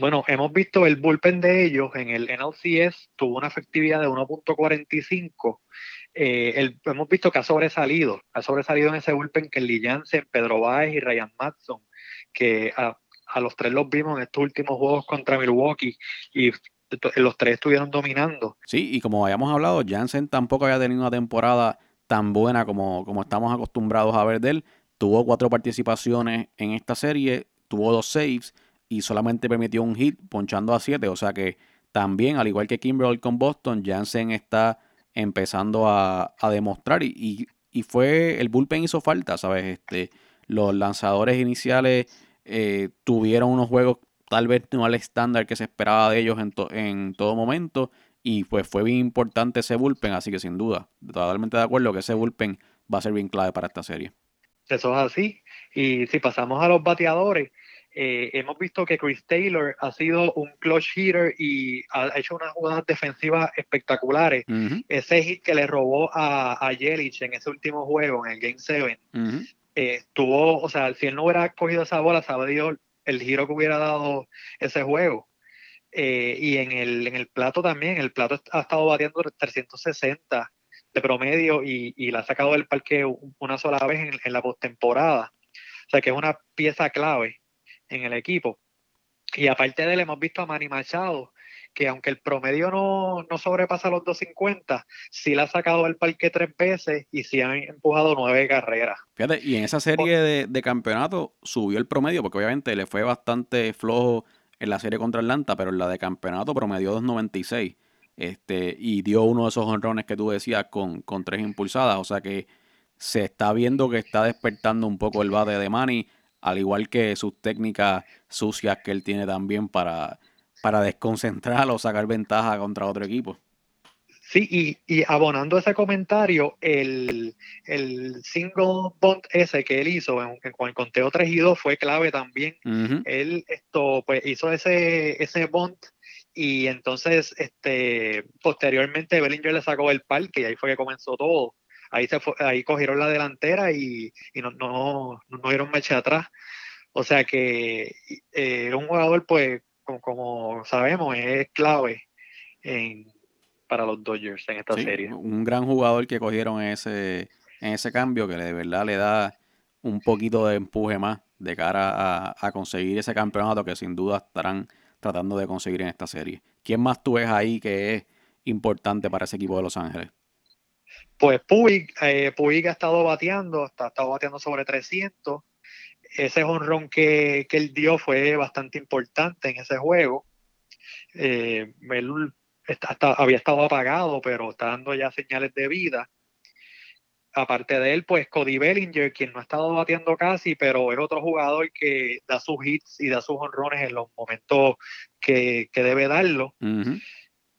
Bueno, hemos visto el bullpen de ellos en el NLCS, tuvo una efectividad de 1.45 eh, hemos visto que ha sobresalido, ha sobresalido en ese bullpen que Jansen, Pedro Baez y Ryan Matson, que a, los tres los vimos en estos últimos juegos contra Milwaukee y los tres estuvieron dominando. Sí, y como habíamos hablado, Jansen tampoco había tenido una temporada tan buena como, como estamos acostumbrados a ver de él. Tuvo cuatro participaciones en esta serie, tuvo dos saves y solamente permitió un hit, ponchando a siete. O sea que también, al igual que Kimberly con Boston, Jansen está empezando a, demostrar y, fue, el bullpen hizo falta, ¿sabes? Este, los lanzadores iniciales eh, tuvieron unos juegos tal vez no al estándar que se esperaba de ellos en, en todo momento y pues fue bien importante ese bullpen, así que sin duda, totalmente de acuerdo que ese bullpen va a ser bien clave para esta serie. Eso es así. Y si pasamos a los bateadores, eh, hemos visto que Chris Taylor ha sido un clutch hitter y ha hecho unas jugadas defensivas espectaculares. Ese hit que le robó a, a Yelich en ese último juego, en el Game 7, eh, tuvo, o sea, si él no hubiera cogido esa bola, sabría el giro que hubiera dado ese juego. Eh, y en el, en el plato también, el plato ha estado batiendo 360 de promedio y, y la ha sacado del parque una sola vez en, en la postemporada. O sea que es una pieza clave en el equipo. Y aparte de él, hemos visto a Manny Machado, que aunque el promedio no, no sobrepasa los 250, sí la ha sacado del parque tres veces y sí han empujado nueve carreras. Fíjate, y en esa serie de, de campeonato subió el promedio, porque obviamente le fue bastante flojo en la serie contra Atlanta, pero en la de campeonato promedió 2.96 este, y dio uno de esos honrones que tú decías con, con tres impulsadas. O sea que se está viendo que está despertando un poco el bate de Manny, al igual que sus técnicas sucias que él tiene también para, para desconcentrar o sacar ventaja contra otro equipo. Sí, y, y abonando ese comentario, el, el single bunt ese que él hizo en, con el conteo 3 y 2 fue clave también. Él esto, pues, hizo ese, ese bunt y entonces este, posteriormente Bellinger le sacó el parque y ahí fue que comenzó todo. Ahí, se fue, ahí cogieron la delantera y, y no, no, no, dieron mecha atrás. O sea que eh, un jugador, pues, como, como sabemos, es clave en para los Dodgers en esta serie. Un gran jugador que cogieron en ese, en ese cambio que de verdad le da un poquito de empuje más de cara a, conseguir ese campeonato que sin duda estarán tratando de conseguir en esta serie. ¿Quién más tú ves ahí que es importante para ese equipo de Los Ángeles? Pues Puig, eh, Puig ha estado bateando, ha estado bateando sobre 300. Ese honrón que, que él dio fue bastante importante en ese juego. Eh, había estado apagado, pero está dando ya señales de vida. Aparte de él, pues Cody Bellinger, quien no ha estado batiendo casi, pero es otro jugador que da sus hits y da sus honrones en los momentos que, debe darlo.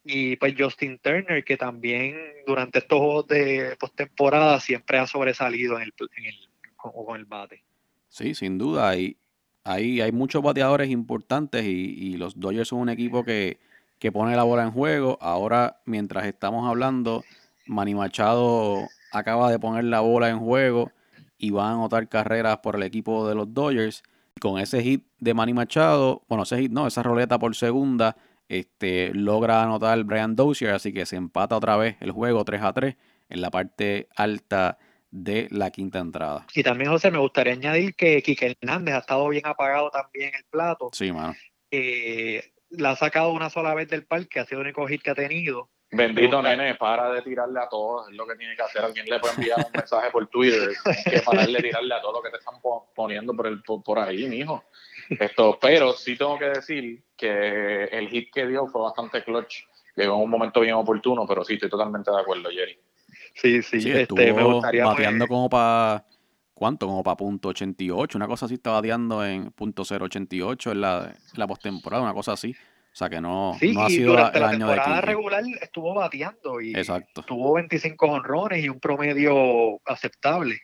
Y pues Justin Turner, que también durante estos juegos de postemporada siempre ha sobresalido en el, en el, con, el bate. Sí, sin duda. Hay, hay, muchos bateadores importantes y, y los Dodgers son un equipo que, que pone la bola en juego. Ahora, mientras estamos hablando, Manny Machado acaba de poner la bola en juego y va a anotar carreras por el equipo de los Dodgers. Con ese hit de Manny Machado, bueno, ese hit no, esa roleta por segunda, este, logra anotar Brian Dozier, así que se empata otra vez el juego 3 a 3 en la parte alta de la quinta entrada. Y también, José, me gustaría añadir que Quique Hernández ha estado bien apagado también en el plato. Sí, mano. Eh, la ha sacado una sola vez del parque, ha sido el único hit que ha tenido. Bendito nene, para de tirarle a todos, es lo que tiene que hacer. Alguien le puede enviar un mensaje por Twitter, que para de tirarle a todo lo que te están poniendo por, el, por, ahí, mijo. Esto, pero sí tengo que decir que el hit que dio fue bastante clutch. Llegó en un momento bien oportuno, pero sí, estoy totalmente de acuerdo, Jerry. Sí, sí, sí este, me gustaría bateando como para ¿cuánto? Como para punto 88, una cosa así está bateando en punto 088 en la, la postemporada, una cosa así. O sea que no, no ha sido durante el la año temporada de regular estuvo bateando y Exacto. tuvo 25 honrones y un promedio aceptable.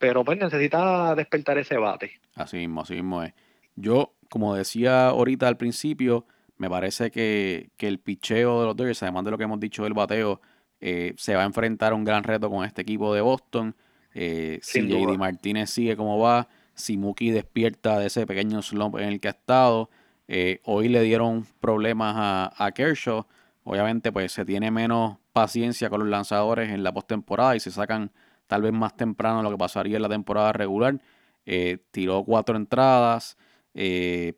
Pero pues necesita despertar ese bate. Así mismo, así mismo es. Yo, como decía ahorita al principio, me parece que, que el picheo de los Dodgers, además de lo que hemos dicho del bateo, eh, se va a enfrentar a un gran reto con este equipo de Boston. Eh, si JD Martínez sigue como va, si Mookie despierta de ese pequeño slump en el que ha estado. Eh, hoy le dieron problemas a, Kershaw. Obviamente, pues se tiene menos paciencia con los lanzadores en la postemporada y se sacan tal vez más temprano lo que pasaría en la temporada regular. Eh, tiró cuatro entradas,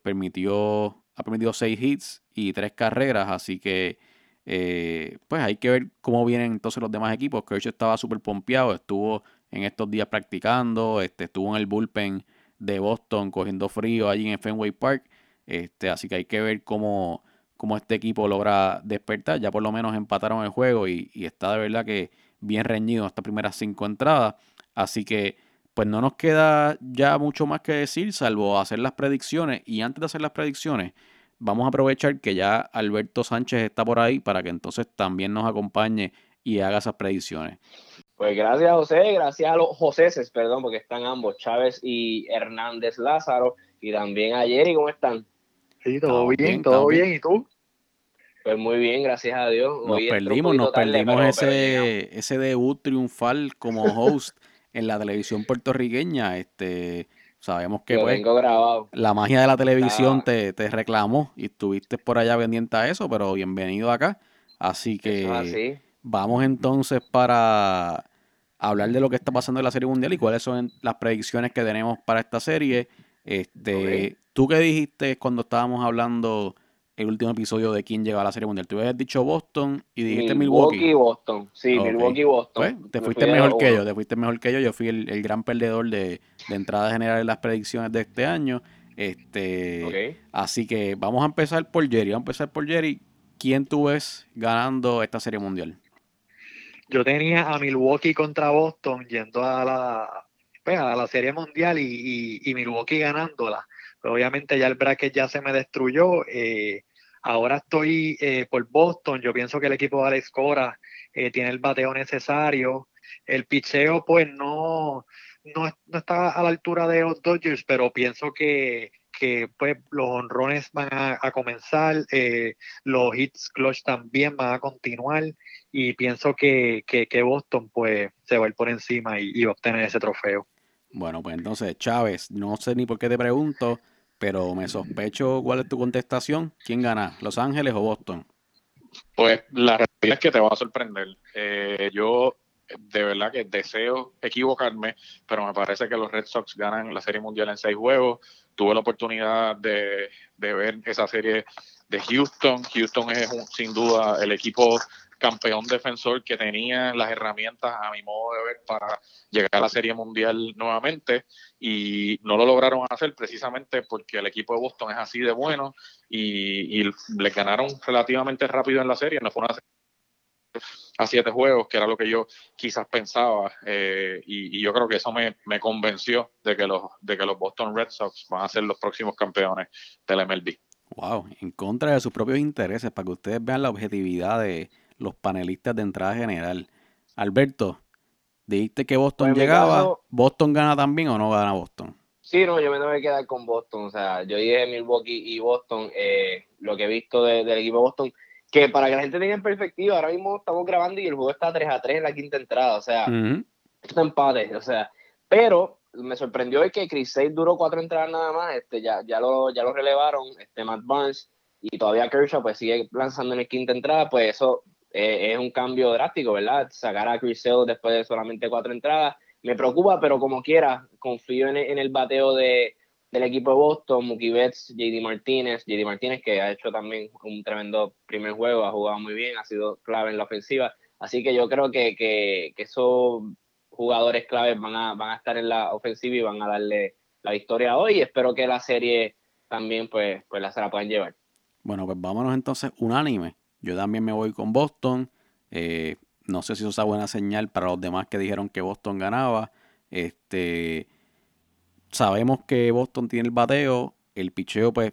permitió, ha permitido seis hits y tres carreras, así que pues hay que ver cómo vienen entonces los demás equipos. Kershaw estaba súper pompeado, estuvo en estos días practicando, este, estuvo en el bullpen de Boston cogiendo frío allí en Fenway Park, este, así que hay que ver cómo, cómo este equipo logra despertar, ya por lo menos empataron el juego y, está de verdad que bien reñido estas primeras cinco entradas, así que pues no nos queda ya mucho más que decir, salvo hacer las predicciones. Y antes de hacer las predicciones, vamos a aprovechar que ya Alberto Sánchez está por ahí para que entonces también nos acompañe y haga esas predicciones. Pues gracias José, gracias a los Joséses, perdón, porque están ambos, Chávez y Hernández Lázaro, y también a Jerry, ¿cómo están? Sí, todo bien, todo bien, ¿y tú? Pues muy bien, gracias a Dios. Nos perdimos, nos perdimos ese, ese debut triunfal como host en la televisión puertorriqueña. Este, sabemos que pues, la magia de la televisión te, te, reclamó y estuviste por allá pendiente a eso, pero bienvenido acá. Así que vamos entonces para hablar de lo que está pasando en la Serie Mundial y cuáles son las predicciones que tenemos para esta serie. Este, ¿Tú qué dijiste cuando estábamos hablando el último episodio de quién llega a la Serie Mundial. Tú habías dicho Boston y dijiste Milwaukee. Milwaukee Boston. Sí, Ok. Milwaukee Boston. Pues, te Me fuiste mejor que uno. yo, te fuiste mejor que yo. Yo fui el, el gran perdedor de, de entrada general en las predicciones de este año. Este, Ok. Así que vamos a empezar por Jerry. Vamos a empezar por Jerry. ¿Quién tú ves ganando esta Serie Mundial? Yo tenía a Milwaukee contra Boston yendo a la, pues, a la Serie Mundial y, y- y Milwaukee ganándola. Obviamente ya el bracket ya se me destruyó. eh, ahora estoy eh, por Boston. Yo pienso que el equipo de Alex Cora eh, tiene el bateo necesario. El picheo, pues no, no, no está a la altura de los Dodgers, pero pienso que, que pues, los honrones van a, comenzar. los hits clutch también van a continuar y pienso que, que, que Boston pues se va a ir por encima y, y va a obtener ese trofeo. Bueno, pues entonces, Chávez, no sé ni por qué te pregunto, pero me sospecho cuál es tu contestación. ¿Quién gana? ¿Los Ángeles o Boston? Pues la realidad es que te va a sorprender. Eh, yo de verdad que deseo equivocarme, pero me parece que los Red Sox ganan la Serie Mundial en seis juegos. Tuve la oportunidad de, de ver esa serie de Houston. Houston es un- sin duda el equipo campeón defensor que tenía las herramientas a mi modo de ver para llegar a la Serie Mundial nuevamente y no lo lograron hacer precisamente porque el equipo de Boston es así de bueno y, y le ganaron relativamente rápido en la serie, no fue una serie a siete juegos, que era lo que yo quizás pensaba, eh, y, yo creo que eso me, me convenció de que, los, de que los Boston Red Sox van a ser los próximos campeones del MLB. Wow, en contra de sus propios intereses, para que ustedes vean la objetividad de los panelistas de entrada general. Alberto, dijiste que Boston Pues llegaba. caso- ¿Boston gana también o no gana Boston? Sí, no, yo me tengo que quedar con Boston. O sea, yo dije Milwaukee y Boston, eh, lo que he visto de- del equipo de Boston, que para que la gente tenga en perspectiva, ahora mismo estamos grabando y el juego está 3 a 3 en la quinta entrada. O sea, Ujú. esto empate, o sea, pero me sorprendió que Chris Sale duró cuatro entradas nada más, este, ya, ya lo, ya lo relevaron, este Matt Barnes, y todavía Kershaw pues sigue lanzando en el quinta entrada, pues eso eh, es un cambio drástico, ¿verdad? Sacar a Chris Sale después de solamente cuatro entradas, me preocupa, pero como quiera, confío en, en el bateo de, del equipo de Boston, Mookie Betts, JD Martínez, JD Martínez que ha hecho también un tremendo primer juego, ha jugado muy bien, ha sido clave en la ofensiva, así que yo creo que, que, que eso jugadores claves van a, van a estar en la ofensiva y van a darle la victoria hoy. Espero que la serie también pues, pues la se la puedan llevar. Bueno, pues vámonos entonces unánime. Yo también me voy con Boston. Eh, no sé si es una buena señal para los demás que dijeron que Boston ganaba. Este, sabemos que Boston tiene el bateo. El picheo, pues,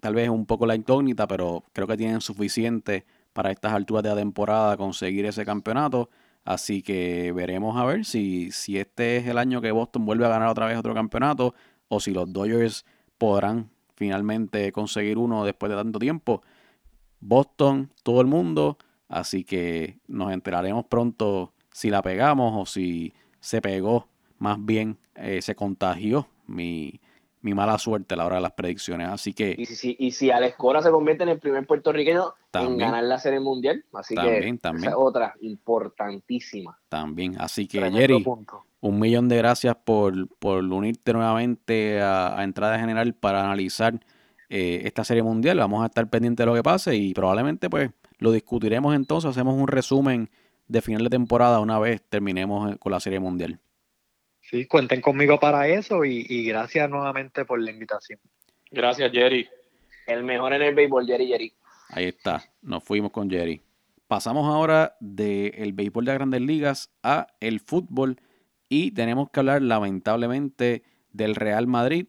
tal vez es un poco la incógnita, pero creo que tienen suficiente para estas alturas de la temporada conseguir ese campeonato. Así que veremos a ver si, si este es el año que Boston vuelve a ganar otra vez otro campeonato o si los Dodgers podrán finalmente conseguir uno después de tanto tiempo. Boston, todo el mundo. Así que nos enteraremos pronto si la pegamos o si se pegó, más bien eh, se contagió mi, mi mala suerte a la hora de las predicciones. Así Y que si, si, y si Alex Cora se convierte en el primer puertorriqueño También. en ganar la serie mundial, así También, que también. esa es otra importantísima. también. Así que Tremendo Jerry, punto. un millón de gracias por, por unirte nuevamente a, a Entrada General para analizar eh, esta serie mundial. Vamos a estar pendientes de lo que pase y probablemente pues lo discutiremos entonces. Hacemos un resumen de final de temporada una vez terminemos eh, con la serie mundial. Sí, cuenten conmigo para eso y, y gracias nuevamente por la invitación. Gracias, Jerry. El mejor en el béisbol, Jerry Jerry. Ahí está, nos fuimos con Jerry. Pasamos ahora del béisbol de las grandes ligas a el fútbol y tenemos que hablar lamentablemente del Real Madrid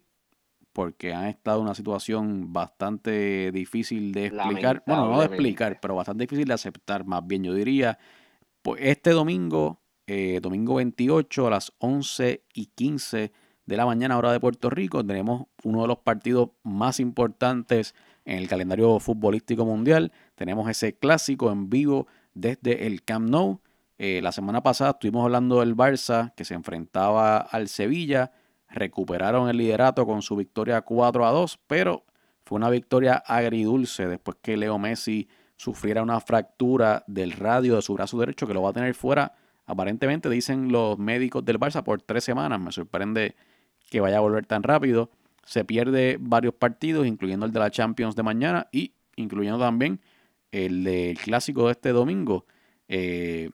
porque han estado en una situación bastante difícil de explicar, bueno, no de explicar, pero bastante difícil de aceptar, más bien yo diría. Pues este domingo, eh, domingo 28 a las 11 y 15 de la mañana, hora de Puerto Rico, tenemos uno de los partidos más importantes en el calendario futbolístico mundial. Tenemos ese clásico en vivo desde el Camp Nou. Eh, la semana pasada estuvimos hablando del Barça que se enfrentaba al Sevilla. Recuperaron el liderato con su victoria 4 a 2, pero fue una victoria agridulce después que Leo Messi sufriera una fractura del radio de su brazo derecho que lo va a tener fuera. Aparentemente dicen los médicos del Barça por tres semanas. Me sorprende que vaya a volver tan rápido. Se pierde varios partidos, incluyendo el de la Champions de mañana y incluyendo también el del clásico de este domingo. Eh,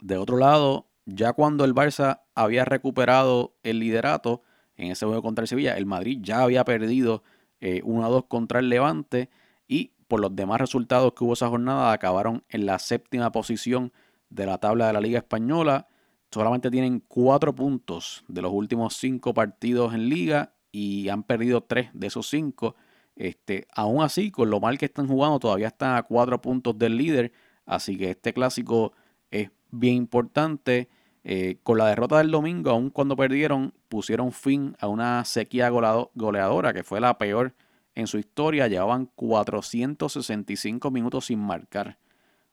de otro lado, ya cuando el Barça había recuperado el liderato en ese juego contra el Sevilla, el Madrid ya había perdido 1 a 2 contra el Levante y por los demás resultados que hubo esa jornada acabaron en la séptima posición de la tabla de la Liga Española. Solamente tienen cuatro puntos de los últimos cinco partidos en liga y han perdido tres de esos cinco. Este, aún así, con lo mal que están jugando, todavía están a cuatro puntos del líder. Así que este clásico es bien importante. Eh, con la derrota del domingo, aun cuando perdieron, pusieron fin a una sequía goleadora que fue la peor en su historia. Llevaban 465 minutos sin marcar.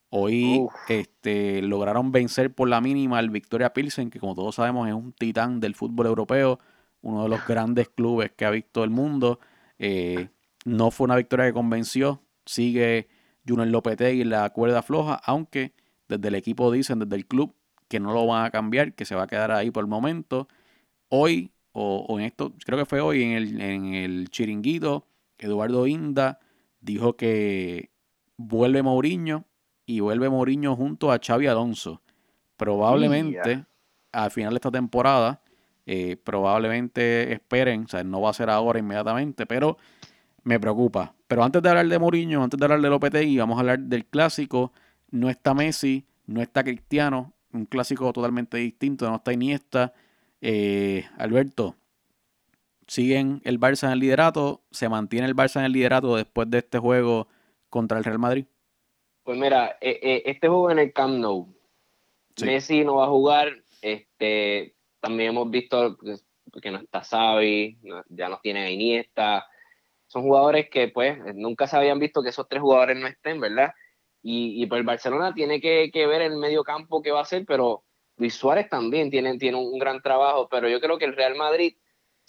Hoy este, lograron vencer por la mínima al Victoria Pilsen, que como todos sabemos es un titán del fútbol europeo, uno de los grandes clubes que ha visto el mundo. Eh, no fue una victoria que convenció. Sigue Junior Lopetegui la cuerda floja, aunque desde el equipo dicen, desde el club, que no lo van a cambiar, que se va a quedar ahí por el momento. Hoy, o, en esto, creo que fue hoy en el, en el chiringuito, Eduardo Inda dijo que vuelve Mourinho y vuelve Mourinho junto a Xavi Alonso. Probablemente al final de esta temporada, eh, probablemente esperen, o sea, no va a ser ahora inmediatamente, pero me preocupa. Pero antes de hablar de Mourinho, antes de hablar de Lopetegui, vamos a hablar del clásico. No está Messi, no está Cristiano, un clásico totalmente distinto, no está Iniesta. Eh, Alberto, siguen el Barça en el liderato, se mantiene el Barça en el liderato después de este juego contra el Real Madrid. Pues mira, eh, eh, este juego en el Camp Nou, Messi no va a jugar, este, también hemos visto que no está Xavi, ya no tiene Iniesta, son jugadores que pues nunca se habían visto que esos tres jugadores no estén, ¿verdad? Y, pues el Barcelona tiene que, ver el medio campo que va a hacer, pero Luis Suárez también tiene, tiene un gran trabajo, pero yo creo que el Real Madrid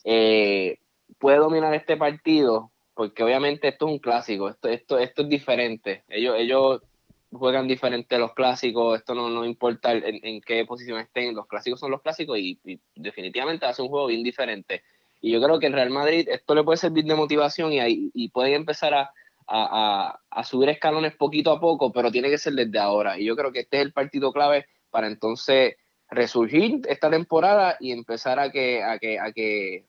eh, puede dominar este partido, porque obviamente esto es un clásico, esto, esto, esto es diferente. Ellos, ellos juegan diferente los clásicos, esto no, no importa en, qué posición estén, los clásicos son los clásicos y, definitivamente hace un juego bien diferente. Y yo creo que el Real Madrid esto le puede servir de motivación y, y pueden empezar a, a, subir escalones poquito a poco, pero tiene que ser desde ahora. Y yo creo que este es el partido clave para entonces resurgir esta temporada y empezar a que, a que, a que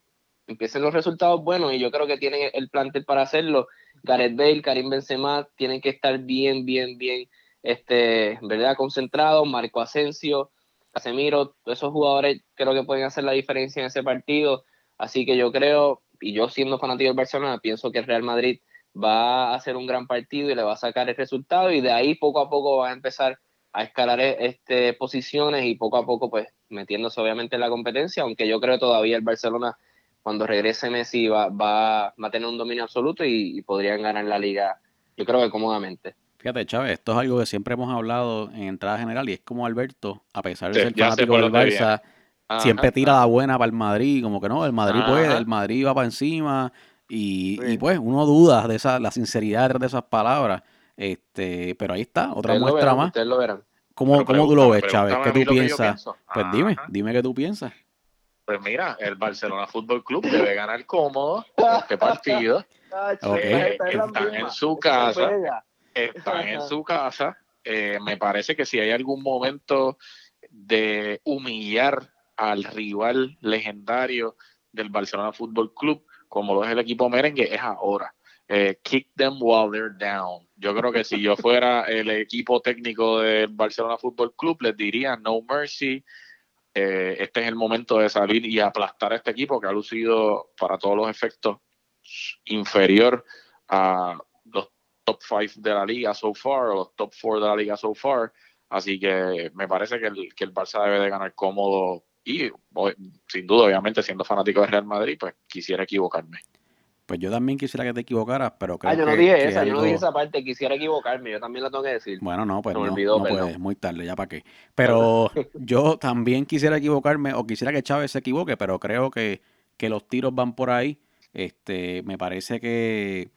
empiecen los resultados buenos. Y yo creo que tienen el plantel para hacerlo. Gareth Bale, Karim Benzema tienen que estar bien, bien, bien, este, ¿verdad? Concentrados. Marco Asensio, Casemiro, esos jugadores creo que pueden hacer la diferencia en ese partido. Así que yo creo, y yo siendo fanático del Barcelona, pienso que el Real Madrid va a hacer un gran partido y le va a sacar el resultado y de ahí poco a poco va a empezar a escalar este, posiciones y poco a poco pues metiéndose obviamente en la competencia, aunque yo creo todavía el Barcelona cuando regrese Messi va, va, a tener un dominio absoluto y, podrían ganar la liga yo creo que cómodamente. Fíjate, Chávez, esto es algo que siempre hemos hablado en entrada general y es como Alberto, a pesar de ser fanático del Barça, siempre tira la buena para el Madrid, como que no, el Madrid puede, el Madrid va para encima, y, pues uno duda de esa, la sinceridad de esas palabras. Este, pero ahí está, otra muestra más. Ustedes lo verán. ¿Cómo, tú lo ves, Chávez? ¿Qué tú piensas? Pues dime, dime qué tú piensas. Pues mira, el Barcelona Fútbol Club debe ganar cómodo este partido. Están en su casa. Están en su casa. Eh, me parece que si hay algún momento de humillar al rival legendario del Barcelona Fútbol Club, como lo es el equipo merengue, es ahora. Eh, kick them while they're down. Yo creo que si yo fuera el equipo técnico del Barcelona Fútbol Club, les diría no mercy. Eh, este es el momento de salir y aplastar a este equipo que ha lucido para todos los efectos inferior a los top 5 de la liga so far, o los top 4 de la liga so far. Así que me parece que el, que el Barça debe de ganar cómodo y sin duda, obviamente, siendo fanático de Real Madrid, pues quisiera equivocarme. Pues yo también quisiera que te equivocaras, pero creo ah, yo no dije esa, yo no dije esa parte, quisiera equivocarme, yo también la tengo que decir. Bueno, no, pues no, olvidó, no puedes, muy tarde, ya para qué. Pero yo también quisiera equivocarme, o quisiera que Chávez se equivoque, pero creo que, que los tiros van por ahí. Este, me parece que,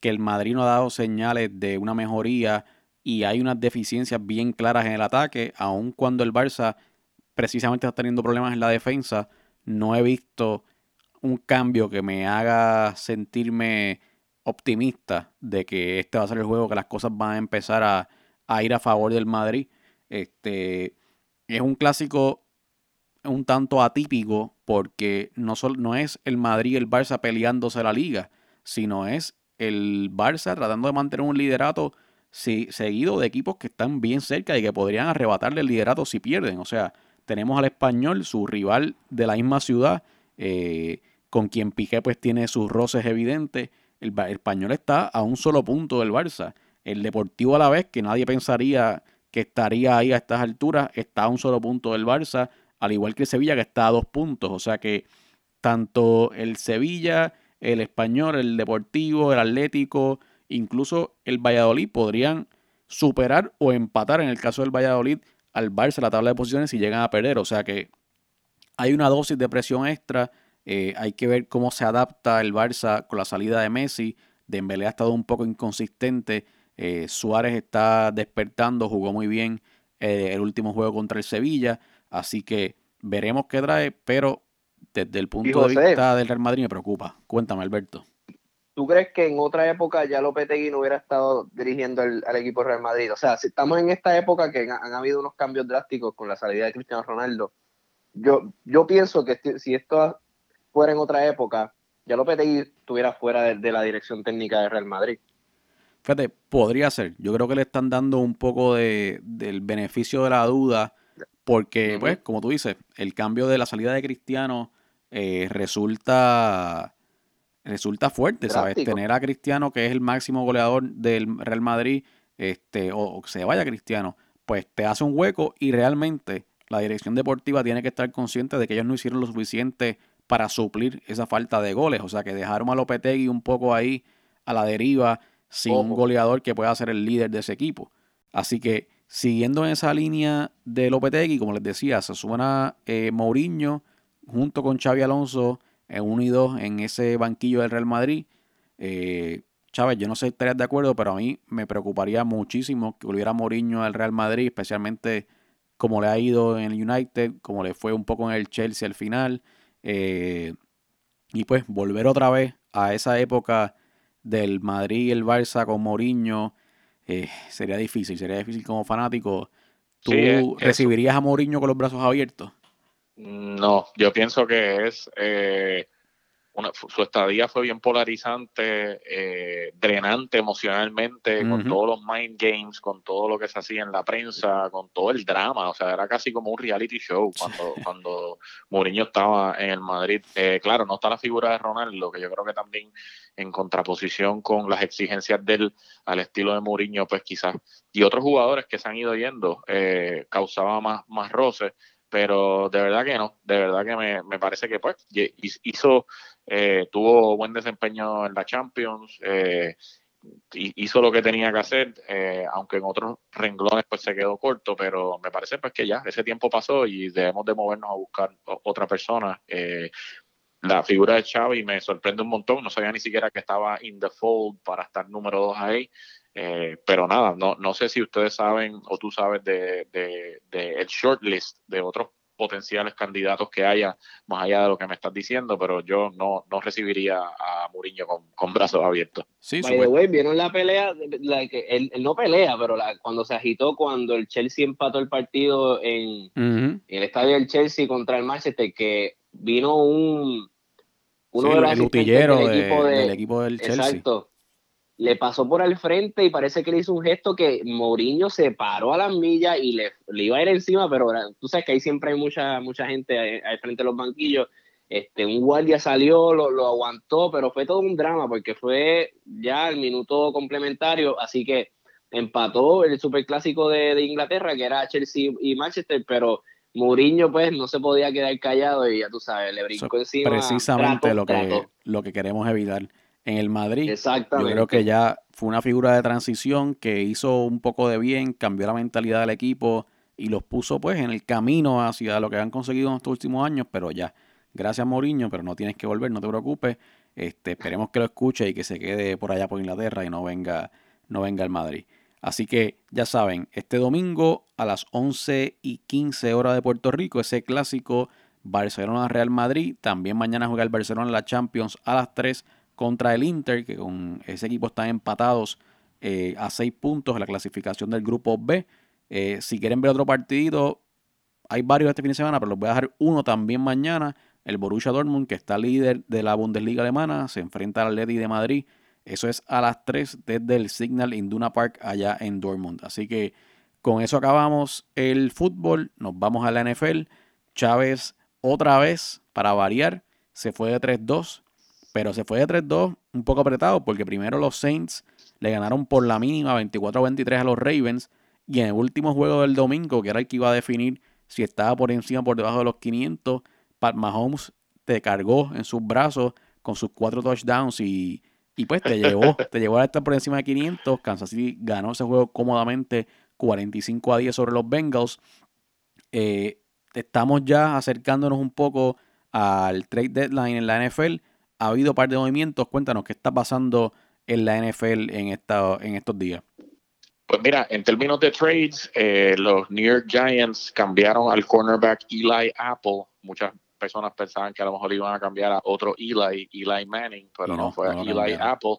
que el Madrid no ha dado señales de una mejoría y hay unas deficiencias bien claras en el ataque, aun cuando el Barça precisamente está teniendo problemas en la defensa, no he visto un cambio que me haga sentirme optimista de que este va a ser el juego, que las cosas van a empezar a, ir a favor del Madrid. Este es un clásico un tanto atípico porque no, no es el Madrid y el Barça peleándose la liga, sino es el Barça tratando de mantener un liderato seguido de equipos que están bien cerca y que podrían arrebatarle el liderato si pierden. O sea, tenemos al español, su rival de la misma ciudad, eh, con quien Piqué pues tiene sus roces evidentes. El, el, español está a un solo punto del Barça. El Deportivo a la vez, que nadie pensaría que estaría ahí a estas alturas, está a un solo punto del Barça al igual que el Sevilla que está a dos puntos. O sea que tanto el Sevilla, el Español, el Deportivo, el Atlético, incluso el Valladolid podrían superar o empatar en el caso del Valladolid al Barça la tabla de posiciones si llegan a perder. O sea que hay una dosis de presión extra. Eh, hay que ver cómo se adapta el Barça con la salida de Messi. Dembélé ha estado un poco inconsistente. Eh, Suárez está despertando, jugó muy bien eh, el último juego contra el Sevilla. Así que veremos qué trae, pero desde el punto de vista del Real Madrid me preocupa. Cuéntame, Alberto. ¿Tú crees que en otra época ya Lopetegui no hubiera estado dirigiendo al equipo Real Madrid? O sea, si estamos en esta época que han, habido unos cambios drásticos con la salida de Cristiano Ronaldo, yo, yo pienso que si esto fuera en otra época, ya Lopetegui estuviera fuera de, la dirección técnica de Real Madrid. Fíjate, podría ser. Yo creo que le están dando un poco de, del beneficio de la duda porque, pues, como tú dices, el cambio de la salida de Cristiano eh, resulta, resulta fuerte, ¿sabes? Tener a Cristiano, que es el máximo goleador del Real Madrid, este, o, que se vaya Cristiano, pues te hace un hueco y realmente la dirección deportiva tiene que estar consciente de que ellos no hicieron lo suficiente para suplir esa falta de goles. O sea, que dejaron a Lopetegui un poco ahí a la deriva sin un goleador que pueda ser el líder de ese equipo. Así que Siguiendo en esa línea de Lopetegui, como les decía, se suena eh, Mourinho junto con Xavi Alonso en 1 y 2 en ese banquillo del Real Madrid. Eh, Chávez, yo no sé si estarías de acuerdo, pero a mí me preocuparía muchísimo que volviera Mourinho al Real Madrid, especialmente como le ha ido en el United, como le fue un poco en el Chelsea al final. Eh, y pues volver otra vez a esa época del Madrid y el Barça con Mourinho eh, sería difícil, sería difícil como fanático. ¿Tú recibirías a Mourinho con los brazos abiertos? No, yo pienso que es eh, su estadía fue bien polarizante, eh, drenante emocionalmente, con todos los mind games, con todo lo que se hacía en la prensa, con todo el drama, o sea, era casi como un reality show cuando, cuando Mourinho estaba en el Madrid. Eh, claro, no está la figura de Ronaldo, que yo creo que también en contraposición con las exigencias del al estilo de Mourinho, pues quizás, y otros jugadores que se han ido yendo, eh, causaba más, más roces pero de verdad que no, de verdad que me, me parece que pues hizo, eh, tuvo buen desempeño en la Champions, eh, hizo lo que tenía que hacer, eh, aunque en otros renglones pues se quedó corto, pero me parece pues que ya ese tiempo pasó y debemos de movernos a buscar otra persona. la figura de Xavi me sorprende un montón, no sabía ni siquiera que estaba in the fold para estar número dos ahí. Eh, pero nada, no, no sé si ustedes saben o tú sabes de, de, el shortlist de otros potenciales candidatos que haya, más allá de lo que me estás diciendo, pero yo no, no recibiría a Mourinho con, brazos abiertos. Sí, By ¿vieron la pelea? La que él, no pelea, pero cuando se agitó, cuando el Chelsea empató el partido en, el estadio del Chelsea contra el Manchester, que vino un uno de los el utillero del, equipo del equipo del Chelsea. Exacto le pasó por al frente y parece que le hizo un gesto que Mourinho se paró a las millas y le, le, iba a ir encima, pero tú sabes que ahí siempre hay mucha, mucha gente al frente de los banquillos. Este, un guardia salió, lo, lo, aguantó, pero fue todo un drama porque fue ya el minuto complementario, así que empató el superclásico de, de Inglaterra, que era Chelsea y Manchester, pero Mourinho pues no se podía quedar callado y ya tú sabes, le brincó encima. Precisamente lo, que, lo que queremos evitar en el Madrid. Exactamente. Yo creo que ya fue una figura de transición que hizo un poco de bien, cambió la mentalidad del equipo y los puso pues en el camino hacia lo que han conseguido en estos últimos años, pero ya, gracias Mourinho, pero no tienes que volver, no te preocupes. Este, esperemos que lo escuche y que se quede por allá por Inglaterra y no venga, no venga al Madrid. Así que ya saben, este domingo a las 11 y 15 horas de Puerto Rico, ese clásico Barcelona-Real Madrid. También mañana juega el Barcelona en la Champions a las 3 contra el Inter, que con ese equipo están empatados eh, a seis puntos en la clasificación del grupo B. Eh, si quieren ver otro partido, hay varios este fin de semana, pero les voy a dejar uno también mañana. El Borussia Dortmund, que está líder de la Bundesliga alemana, se enfrenta al Atleti de Madrid. Eso es a las 3 desde el Signal Induna Park allá en Dortmund. Así que con eso acabamos el fútbol. Nos vamos a la NFL. Chávez otra vez, para variar, se fue de 3-2. Pero se fue de 3-2 un poco apretado porque primero los Saints le ganaron por la mínima 24-23 a los Ravens. Y en el último juego del domingo, que era el que iba a definir si estaba por encima o por debajo de los 500, Pat Mahomes te cargó en sus brazos con sus cuatro touchdowns y, pues te llevó, te llevó a estar por encima de 500. Kansas City ganó ese juego cómodamente 45 a 10 sobre los Bengals. Eh, estamos ya acercándonos un poco al trade deadline en la NFL. Ha habido un par de movimientos. Cuéntanos qué está pasando en la NFL en, esta, en estos días. Pues mira, en términos de trades, eh, los New York Giants cambiaron al cornerback Eli Apple. Muchas personas pensaban que a lo mejor iban a cambiar a otro Eli, Eli Manning, pero no, fue Eli Apple.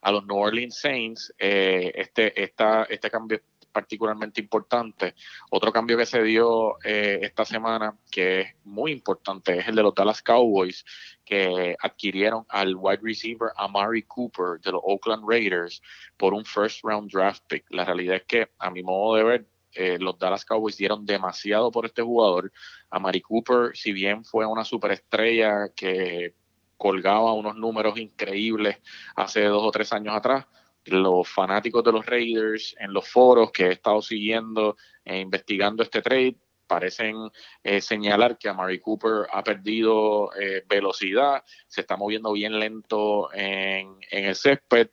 A los New Orleans Saints, eh, este, esta, este cambio particularmente importante. Otro cambio que se dio eh, esta semana, que es muy importante, es el de los Dallas Cowboys, que adquirieron al wide receiver Amari Cooper de los Oakland Raiders por un first round draft pick. La realidad es que, a mi modo de ver, eh, los Dallas Cowboys dieron demasiado por este jugador. Amari Cooper, si bien fue una superestrella que colgaba unos números increíbles hace dos o tres años atrás, los fanáticos de los Raiders en los foros que he estado siguiendo e investigando este trade parecen eh, señalar que a Mary Cooper ha perdido eh, velocidad, se está moviendo bien lento en, en el césped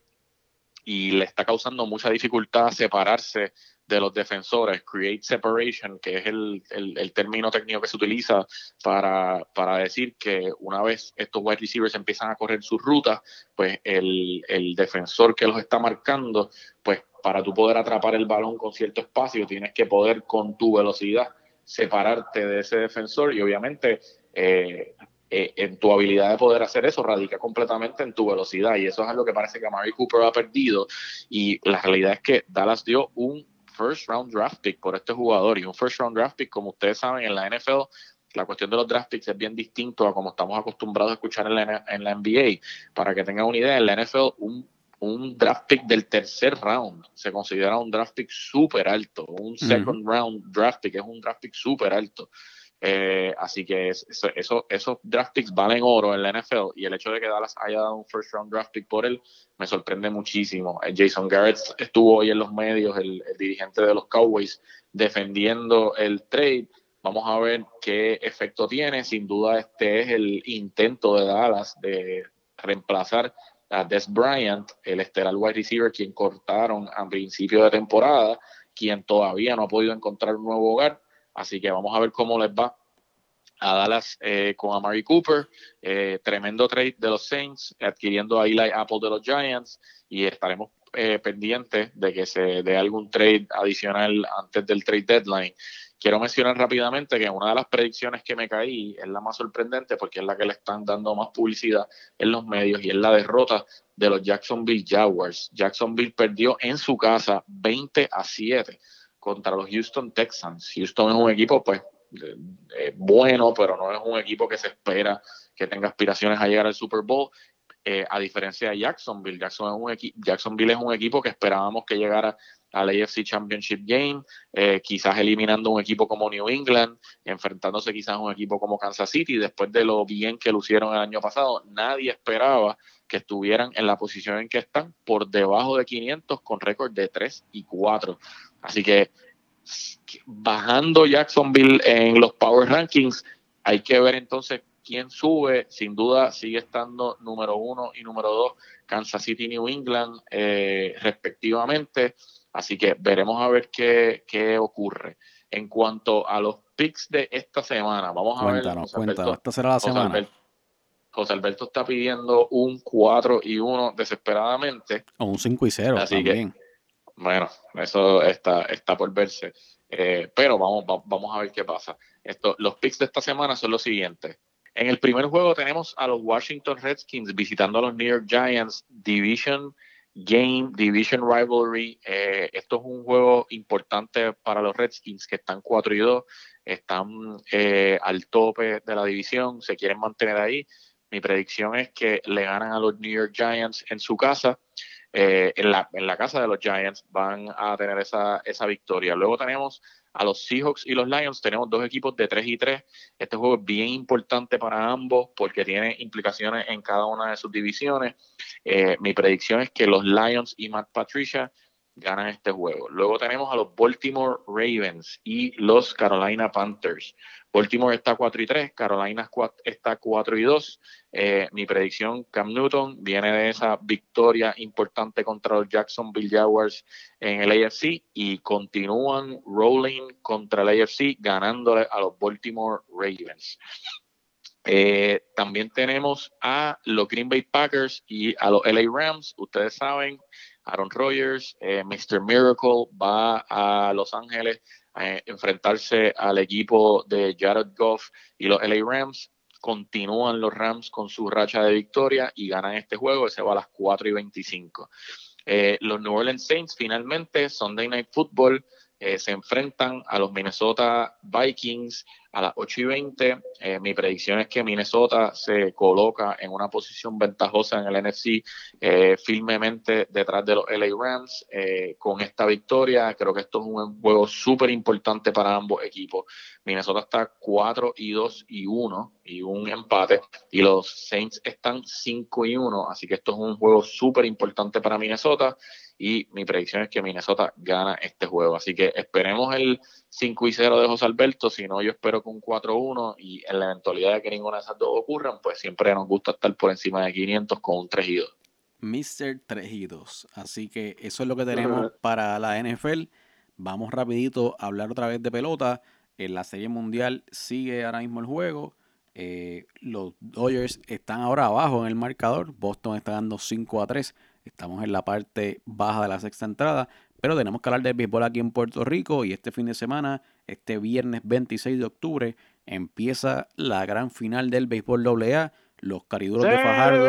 y le está causando mucha dificultad separarse de los defensores, create separation, que es el, el, término técnico que se utiliza para, para, decir que una vez estos wide receivers empiezan a correr sus rutas, pues el, el defensor que los está marcando, pues para tú poder atrapar el balón con cierto espacio, tienes que poder con tu velocidad separarte de ese defensor y obviamente eh, eh, en tu habilidad de poder hacer eso radica completamente en tu velocidad y eso es algo que parece que Mary Cooper ha perdido y la realidad es que Dallas dio un first round draft pick por este jugador y un first round draft pick, como ustedes saben, en la NFL la cuestión de los draft picks es bien distinto a como estamos acostumbrados a escuchar en la, en la NBA. Para que tengan una idea, en la NFL un, un draft pick del tercer round se considera un draft pick súper alto. Un second round draft pick es un draft pick súper alto. Eh, así que eso, esos draft picks valen oro en la NFL y el hecho de que Dallas haya dado un first round draft pick por él me sorprende muchísimo. Eh, Jason Garrett estuvo hoy en los medios, el, dirigente de los Cowboys, defendiendo el trade. Vamos a ver qué efecto tiene. Sin duda este es el intento de Dallas de reemplazar a Des Bryant, el estelar wide receiver, quien cortaron a principio de temporada, quien todavía no ha podido encontrar un nuevo hogar Así que vamos a ver cómo les va a Dallas eh, con Amari Cooper. Eh, tremendo trade de los Saints, adquiriendo a Eli Apple de los Giants y estaremos eh, pendientes de que se dé algún trade adicional antes del trade deadline. Quiero mencionar rápidamente que una de las predicciones que me caí es la más sorprendente porque es la que le están dando más publicidad en los medios y es la derrota de los Jacksonville Jaguars. Jacksonville perdió en su casa 20 a 7 contra los Houston Texans. Houston es un equipo, pues, bueno, pero no es un equipo que se espera que tenga aspiraciones a llegar al Super Bowl. Eh, a diferencia de Jacksonville, Jackson es un Jacksonville es un equipo que esperábamos que llegara al AFC Championship Game, eh, quizás eliminando un equipo como New England, enfrentándose quizás a un equipo como Kansas City, después de lo bien que lucieron el año pasado, nadie esperaba que estuvieran en la posición en que están, por debajo de 500 con récord de 3 y 4. Así que bajando Jacksonville en los Power Rankings, hay que ver entonces quién sube. Sin duda sigue estando número uno y número dos Kansas City y New England eh, respectivamente. Así que veremos a ver qué, qué, ocurre. En cuanto a los picks de esta semana, vamos a ver. Cuéntanos, esta será la semana. José Alberto está pidiendo un 4 y 1 desesperadamente. O un 5 y 0 Así también. Que, bueno, eso está, está por verse. Eh, pero vamos, vamos a ver qué pasa. Esto, los picks de esta semana son los siguientes. En el primer juego tenemos a los Washington Redskins visitando a los New York Giants, Division Game, Division Rivalry. Eh, esto es un juego importante para los Redskins que están 4 y 2, están eh, al tope de la división, se quieren mantener ahí. Mi predicción es que le ganan a los New York Giants en su casa. Eh, en, la, en la casa de los Giants van a tener esa, esa victoria. Luego tenemos a los Seahawks y los Lions. Tenemos dos equipos de 3 y 3. Este juego es bien importante para ambos porque tiene implicaciones en cada una de sus divisiones. Eh, mi predicción es que los Lions y Matt Patricia ganan este juego. Luego tenemos a los Baltimore Ravens y los Carolina Panthers. Baltimore está 4 y 3, Carolina está 4 y 2. Eh, mi predicción, Cam Newton viene de esa victoria importante contra los Jacksonville Jaguars en el AFC y continúan rolling contra el AFC ganándole a los Baltimore Ravens. Eh, también tenemos a los Green Bay Packers y a los LA Rams. Ustedes saben, Aaron Rodgers, eh, Mr. Miracle va a Los Ángeles a enfrentarse al equipo de Jared Goff y los LA Rams. Continúan los Rams con su racha de victoria y ganan este juego. Ese va a las 4 y 25. Eh, los New Orleans Saints finalmente, Sunday Night Football, eh, se enfrentan a los Minnesota Vikings a las 8 y 20. Eh, mi predicción es que Minnesota se coloca en una posición ventajosa en el NFC eh, firmemente detrás de los LA Rams con esta victoria. Creo que esto es un juego súper importante para ambos equipos. Minnesota está 4 y 2 y 1 y un empate y los Saints están 5 y 1. Así que esto es un juego súper importante para Minnesota y mi predicción es que Minnesota gana este juego. Así que esperemos el 5 y 0 de José Alberto, si no yo espero que un 4-1 y en la eventualidad de que ninguna de esas dos ocurran, pues siempre nos gusta estar por encima de 500 con un 3 y 2. Mr. 3 y 2. Así que eso es lo que tenemos para la NFL. Vamos rapidito a hablar otra vez de pelota. En la Serie Mundial sigue ahora mismo el juego. Eh, los Dodgers están ahora abajo en el marcador. Boston está dando 5 a 3 Estamos en la parte baja de la sexta entrada, pero tenemos que hablar del béisbol aquí en Puerto Rico y este fin de semana, este viernes 26 de octubre, empieza la gran final del béisbol AA. Los cariduros de Fajardo.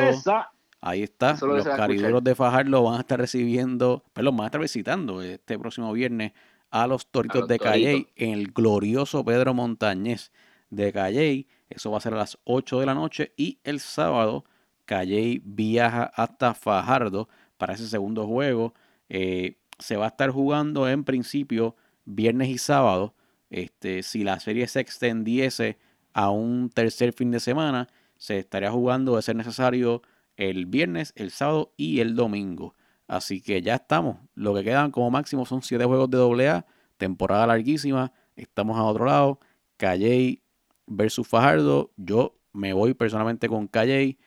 Ahí está. los cariduros de Fajardo van a estar recibiendo, perdón, van a estar visitando este próximo viernes a los Toritos de Calley en el glorioso Pedro Montañez de Calley. Eso va a ser a las 8 de la noche y el sábado Calley viaja hasta Fajardo para ese segundo juego. Eh, se va a estar jugando en principio viernes y sábado. Este, si la serie se extendiese a un tercer fin de semana, se estaría jugando de ser necesario el viernes, el sábado y el domingo. Así que ya estamos. Lo que quedan como máximo son siete juegos de AA, temporada larguísima. Estamos a otro lado. Calley versus Fajardo. Yo me voy personalmente con Calley.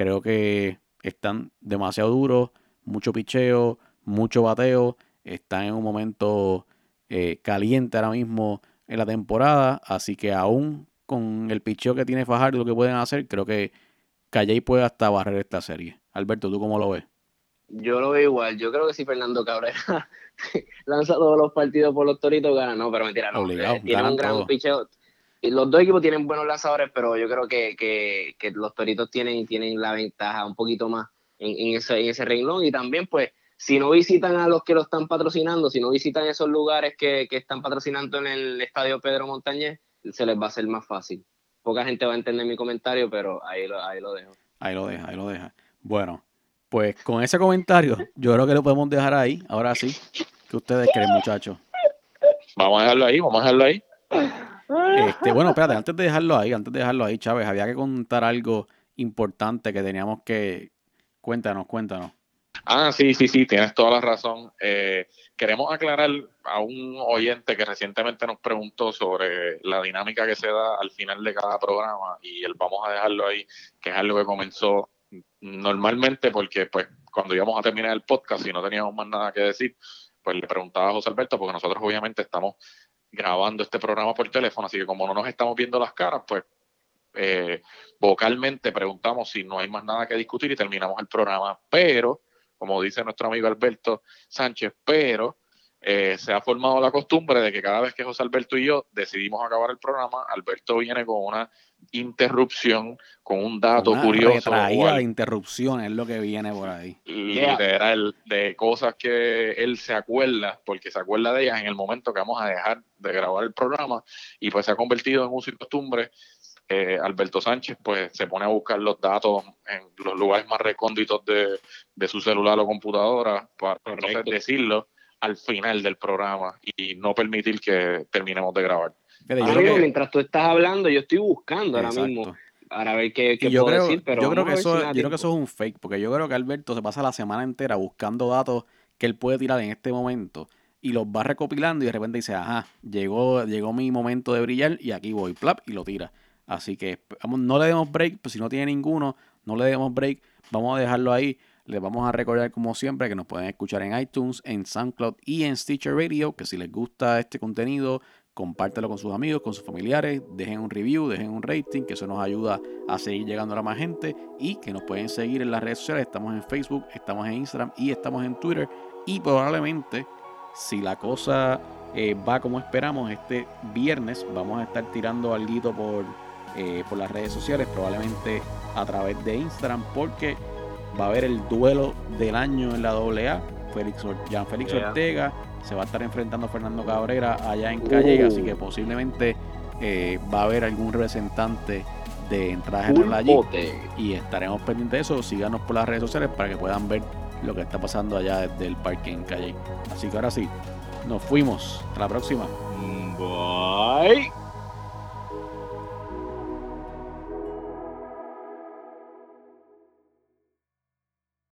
Creo que están demasiado duros, mucho picheo, mucho bateo. Están en un momento eh, caliente ahora mismo en la temporada. Así que aún con el picheo que tiene Fajardo, lo que pueden hacer, creo que Calle puede hasta barrer esta serie. Alberto, ¿tú cómo lo ves? Yo lo veo igual. Yo creo que si Fernando Cabrera lanza todos los partidos por los toritos, gana. No, pero mentira, no. Eh, tiene un gran picheo los dos equipos tienen buenos lanzadores, pero yo creo que, los Toritos tienen, tienen la ventaja un poquito más en, ese, en ese renglón. Y también, pues, si no visitan a los que lo están patrocinando, si no visitan esos lugares que, están patrocinando en el estadio Pedro Montañez, se les va a hacer más fácil. Poca gente va a entender mi comentario, pero ahí lo, ahí lo dejo. Ahí lo deja, ahí lo deja. Bueno, pues con ese comentario, yo creo que lo podemos dejar ahí. Ahora sí. ¿Qué ustedes creen, muchachos? Vamos a dejarlo ahí, vamos a dejarlo ahí. Este, bueno, espérate, antes de dejarlo ahí, antes de dejarlo ahí, Chávez, había que contar algo importante que teníamos que. Cuéntanos, cuéntanos. Ah, sí, sí, sí, tienes toda la razón. Eh, queremos aclarar a un oyente que recientemente nos preguntó sobre la dinámica que se da al final de cada programa y el vamos a dejarlo ahí, que es algo que comenzó normalmente porque pues cuando íbamos a terminar el podcast y no teníamos más nada que decir, pues le preguntaba a José Alberto, porque nosotros obviamente estamos grabando este programa por teléfono, así que como no nos estamos viendo las caras, pues eh, vocalmente preguntamos si no hay más nada que discutir y terminamos el programa. Pero, como dice nuestro amigo Alberto Sánchez, pero eh, se ha formado la costumbre de que cada vez que José Alberto y yo decidimos acabar el programa, Alberto viene con una interrupción con un dato Una curioso. al- de interrupción es lo que viene por ahí. literal de cosas que él se acuerda, porque se acuerda de ellas en el momento que vamos a dejar de grabar el programa y pues se ha convertido en uso y costumbre. Eh, Alberto Sánchez pues se pone a buscar los datos en los lugares más recónditos de, de su celular o computadora para entonces decirlo al final del programa y no permitir que terminemos de grabar. Fíjate, yo Ahora creo mismo, que- mientras tú estás hablando, yo estoy buscando ahora mismo para ver qué, yo puedo creo, decir, pero yo creo que eso, si yo creo que eso es un fake, porque yo creo que Alberto se pasa la semana entera buscando datos que él puede tirar en este momento y los va recopilando y de repente dice, ajá, llegó, llegó mi momento de brillar y aquí voy, plap, y lo tira. Así que vamos, no le demos break, pues si no tiene ninguno, no le demos break, vamos a dejarlo ahí. Les vamos a recordar como siempre que nos pueden escuchar en iTunes, en SoundCloud y en Stitcher Radio, que si les gusta este contenido, compártelo con sus amigos, con sus familiares, dejen un review, dejen un rating, que eso nos ayuda a seguir llegando a más gente y que nos pueden seguir en las redes sociales. Estamos en Facebook, estamos en Instagram y estamos en Twitter. Y probablemente, si la cosa eh, va como esperamos, este viernes vamos a estar tirando algo por, eh, por las redes sociales, probablemente a través de Instagram, porque va a haber el duelo del año en la AA. Félix, Jean Félix Yeah. Ortega se va a estar enfrentando a Fernando Cabrera allá en Calle, Uh. así que posiblemente eh, va a haber algún representante de entrada general allí y estaremos pendientes de eso. Síganos por las redes sociales para que puedan ver lo que está pasando allá desde el parque en Calle. Así que ahora sí, nos fuimos. Hasta la próxima. Bye.